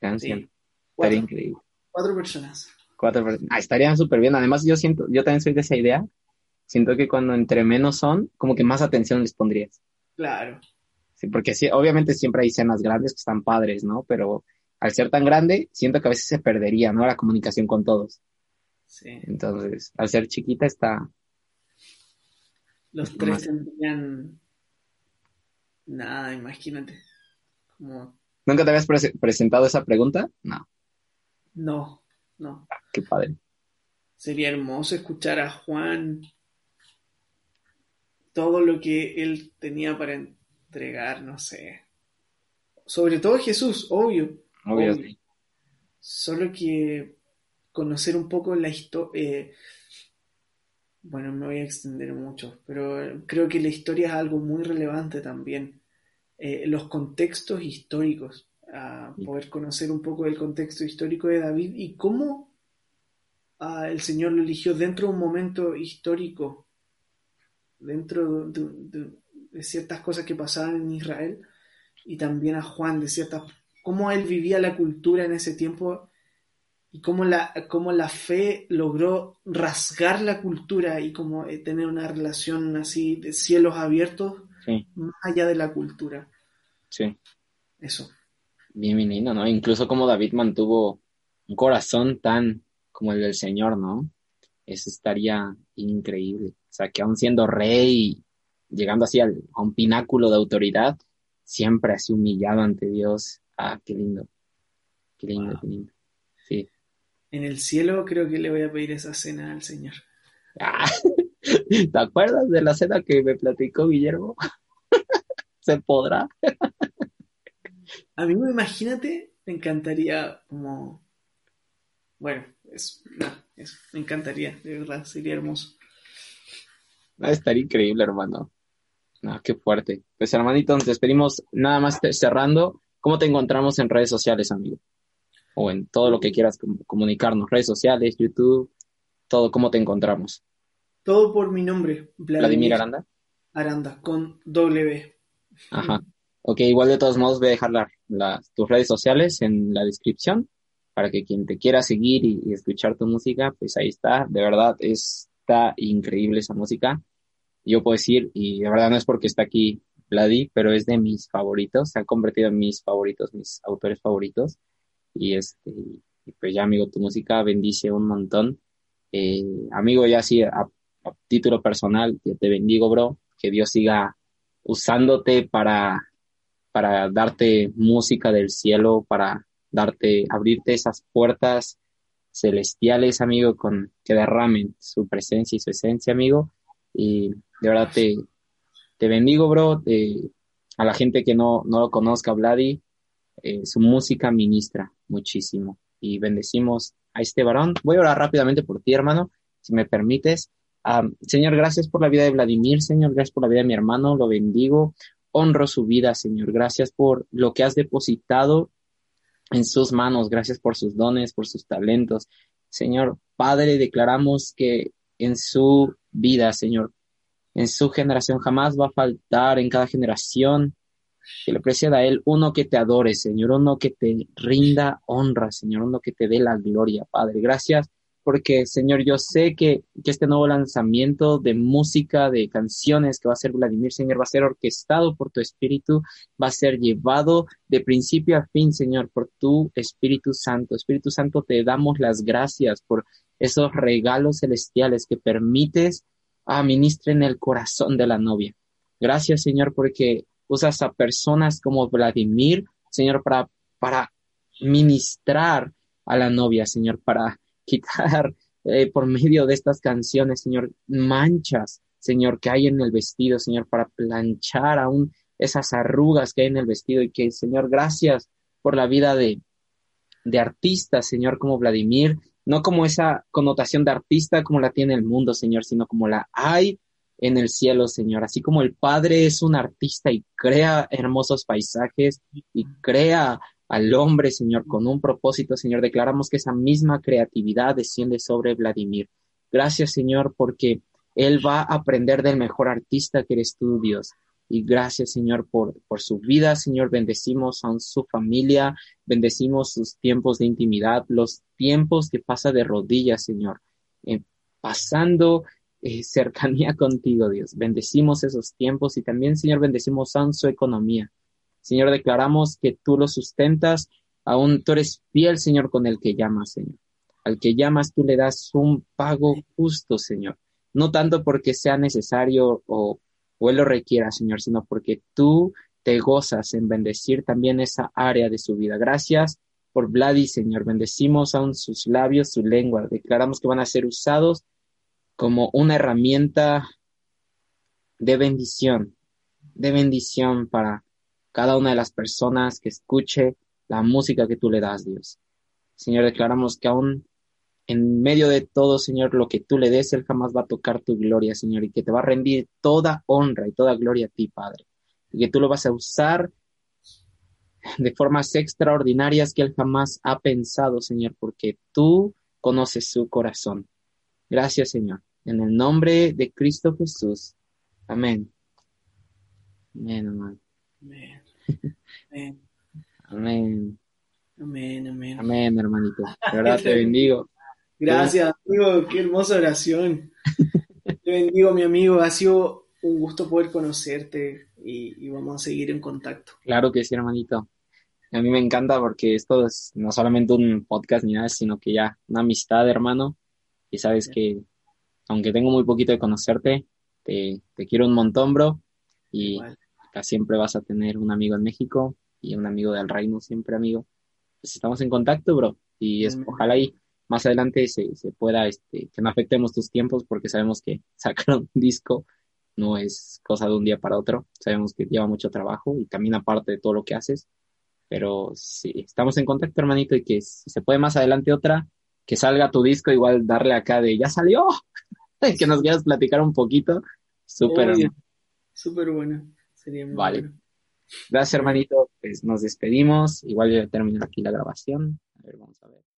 Gran Sí. cena. Estaría Cuatro, increíble. cuatro personas. Cuatro personas. Ah, estarían súper bien. Además, yo siento, yo también soy de esa idea. Siento que cuando entre menos son, como que más atención les pondrías. Claro, Sí, porque sí, obviamente siempre hay cenas grandes que están padres, ¿no? Pero al ser tan grande, siento que a veces se perdería, ¿no? La comunicación con todos. sí. Entonces, al ser chiquita está, Los Más. tres tendrían nada, imagínate. Como, ¿Nunca te habías prese- presentado esa pregunta? No, no, no. qué padre. Sería hermoso escuchar a Juan todo lo que él tenía para entregar, no sé. Sobre todo Jesús, obvio. Obvio. Solo que conocer un poco la historia, bueno, me voy a extender mucho, pero creo que la historia es algo muy relevante también. Eh, los contextos históricos, a poder conocer un poco del contexto histórico de David y cómo ah, el Señor lo eligió dentro de un momento histórico, dentro de, ciertas cosas que pasaban en Israel, y también a Juan, de ciertas, cómo él vivía la cultura en ese tiempo y cómo la, cómo la fe logró rasgar la cultura y cómo eh, tener una relación así de cielos abiertos más allá de la cultura. Sí. Eso. Bien, bien lindo, ¿no? Incluso como David mantuvo un corazón tan como el del Señor, ¿no? Eso estaría increíble. O sea, que aún siendo rey, llegando así a un pináculo de autoridad, siempre así humillado ante Dios. Ah, qué lindo. Qué lindo, qué lindo. Sí en el cielo creo que le voy a pedir esa cena al Señor. Ah, <laughs> ¿Te acuerdas de la cena que me platicó Guillermo? <laughs> ¿Se podrá? a mí, imagínate, me encantaría como... Bueno, es, me encantaría, de verdad, sería hermoso. Va a increíble, hermano. No, qué fuerte. Pues hermanito, nos despedimos nada más cerrando. ¿Cómo te encontramos en redes sociales, amigo? o en todo lo que quieras comunicarnos, redes sociales, YouTube, todo, ¿cómo te encontramos? Todo por mi nombre, Vladimir, Aranda. Aranda, con W. Ajá. Ok, igual de todos modos voy a dejar las, tus redes sociales en la descripción para que quien te quiera seguir y, escuchar tu música, pues ahí está. De verdad, está increíble esa música. Yo puedo decir, y de verdad no es porque está aquí Vladi, pero es de mis favoritos, se ha convertido en mis favoritos, mis autores favoritos. Y este, pues ya amigo, tu música bendice un montón. Eh, amigo, ya así a, título personal, yo te bendigo, bro. Que Dios siga usándote para, para darte música del cielo, para darte, abrirte esas puertas celestiales, amigo, con que derramen su presencia y su esencia, amigo. Y de verdad te, te bendigo, bro. a la gente que no, no lo conozca, Vladi, eh, su música ministra muchísimo y bendecimos a este varón. Voy a orar rápidamente por ti, hermano, si me permites. señor, gracias por la vida de Vladimir, Señor, gracias por la vida de mi hermano, lo bendigo, honro su vida, Señor, gracias por lo que has depositado en sus manos, gracias por sus dones, por sus talentos. Señor, Padre, declaramos que en su vida, Señor, en su generación jamás va a faltar en cada generación que le preceda a Él uno que te adore, Señor, uno que te rinda honra, Señor, uno que te dé la gloria, Padre. Gracias porque, Señor, yo sé que, que este nuevo lanzamiento de música, de canciones que va a ser Vladimir, Señor, va a ser orquestado por tu Espíritu, va a ser llevado de principio a fin, Señor, por tu Espíritu Santo. Espíritu Santo, te damos las gracias por esos regalos celestiales que permites administren el corazón de la novia. Gracias, Señor, porque usas a personas como Vladimir, Señor, para, para ministrar a la novia, Señor, para quitar eh, por medio de estas canciones, Señor, manchas, Señor, que hay en el vestido, Señor, para planchar aún esas arrugas que hay en el vestido y que, Señor, gracias por la vida de, de artistas, Señor, como Vladimir, no como esa connotación de artista como la tiene el mundo, Señor, sino como la hay en el cielo, Señor. Así como el Padre es un artista y crea hermosos paisajes y crea al hombre, Señor, con un propósito, Señor, declaramos que esa misma creatividad desciende sobre Vladimir. Gracias, Señor, porque él va a aprender del mejor artista que eres tú, Dios. Y gracias, Señor, por, por su vida, Señor. Bendecimos a su familia, bendecimos sus tiempos de intimidad, los tiempos que pasa de rodillas, Señor, eh, pasando eh, cercanía <laughs> contigo, Dios. Bendecimos esos tiempos y también, Señor, bendecimos a su economía. Señor, declaramos que tú lo sustentas, aún tú eres fiel, Señor, con el que llamas, Señor. Al que llamas, tú le das un pago justo, Señor. No tanto porque sea necesario o, o lo requiera, Señor, sino porque tú te gozas en bendecir también esa área de su vida. Gracias por Vladi, Señor. Bendecimos aún sus labios, su lengua. Declaramos que van a ser usados como una herramienta de bendición, de bendición para cada una de las personas que escuche la música que tú le das, Dios. Señor, declaramos que aún en medio de todo, Señor, lo que tú le des, Él jamás va a tocar tu gloria, Señor, y que te va a rendir toda honra y toda gloria a ti, Padre. Y que tú lo vas a usar de formas extraordinarias que Él jamás ha pensado, Señor, porque tú conoces su corazón. Gracias, Señor. En el nombre de Cristo Jesús. Amén. Amén, amén. Amén. Amén. Amén, amén. Amén, hermanito. <laughs> De verdad te bendigo. Gracias, amigo. Qué hermosa oración. <laughs> te bendigo, mi amigo. Ha sido un gusto poder conocerte y, vamos a seguir en contacto. Claro que sí, hermanito. A mí me encanta porque esto es no solamente un podcast ni nada, sino que ya una amistad, hermano. Y sabes que, aunque tengo muy poquito de conocerte, te, quiero un montón, bro. Y acá siempre vas a tener un amigo en México y un amigo del reino, siempre amigo. Pues estamos en contacto, bro. Y es, ojalá y más adelante se, se pueda, este, que no afectemos tus tiempos porque sabemos que <laughs> sacar un disco no es cosa de un día para otro. Sabemos que lleva mucho trabajo y también aparte de todo lo que haces. Pero sí, estamos en contacto, hermanito, y que si se puede más adelante otra, que salga tu disco, igual darle acá de ya salió, <laughs> que nos quieras platicar un poquito. Súper. Súper bueno. Sería muy vale. Gracias, hermanito. Pues nos despedimos. Igual ya terminar aquí la grabación. A ver, vamos a ver.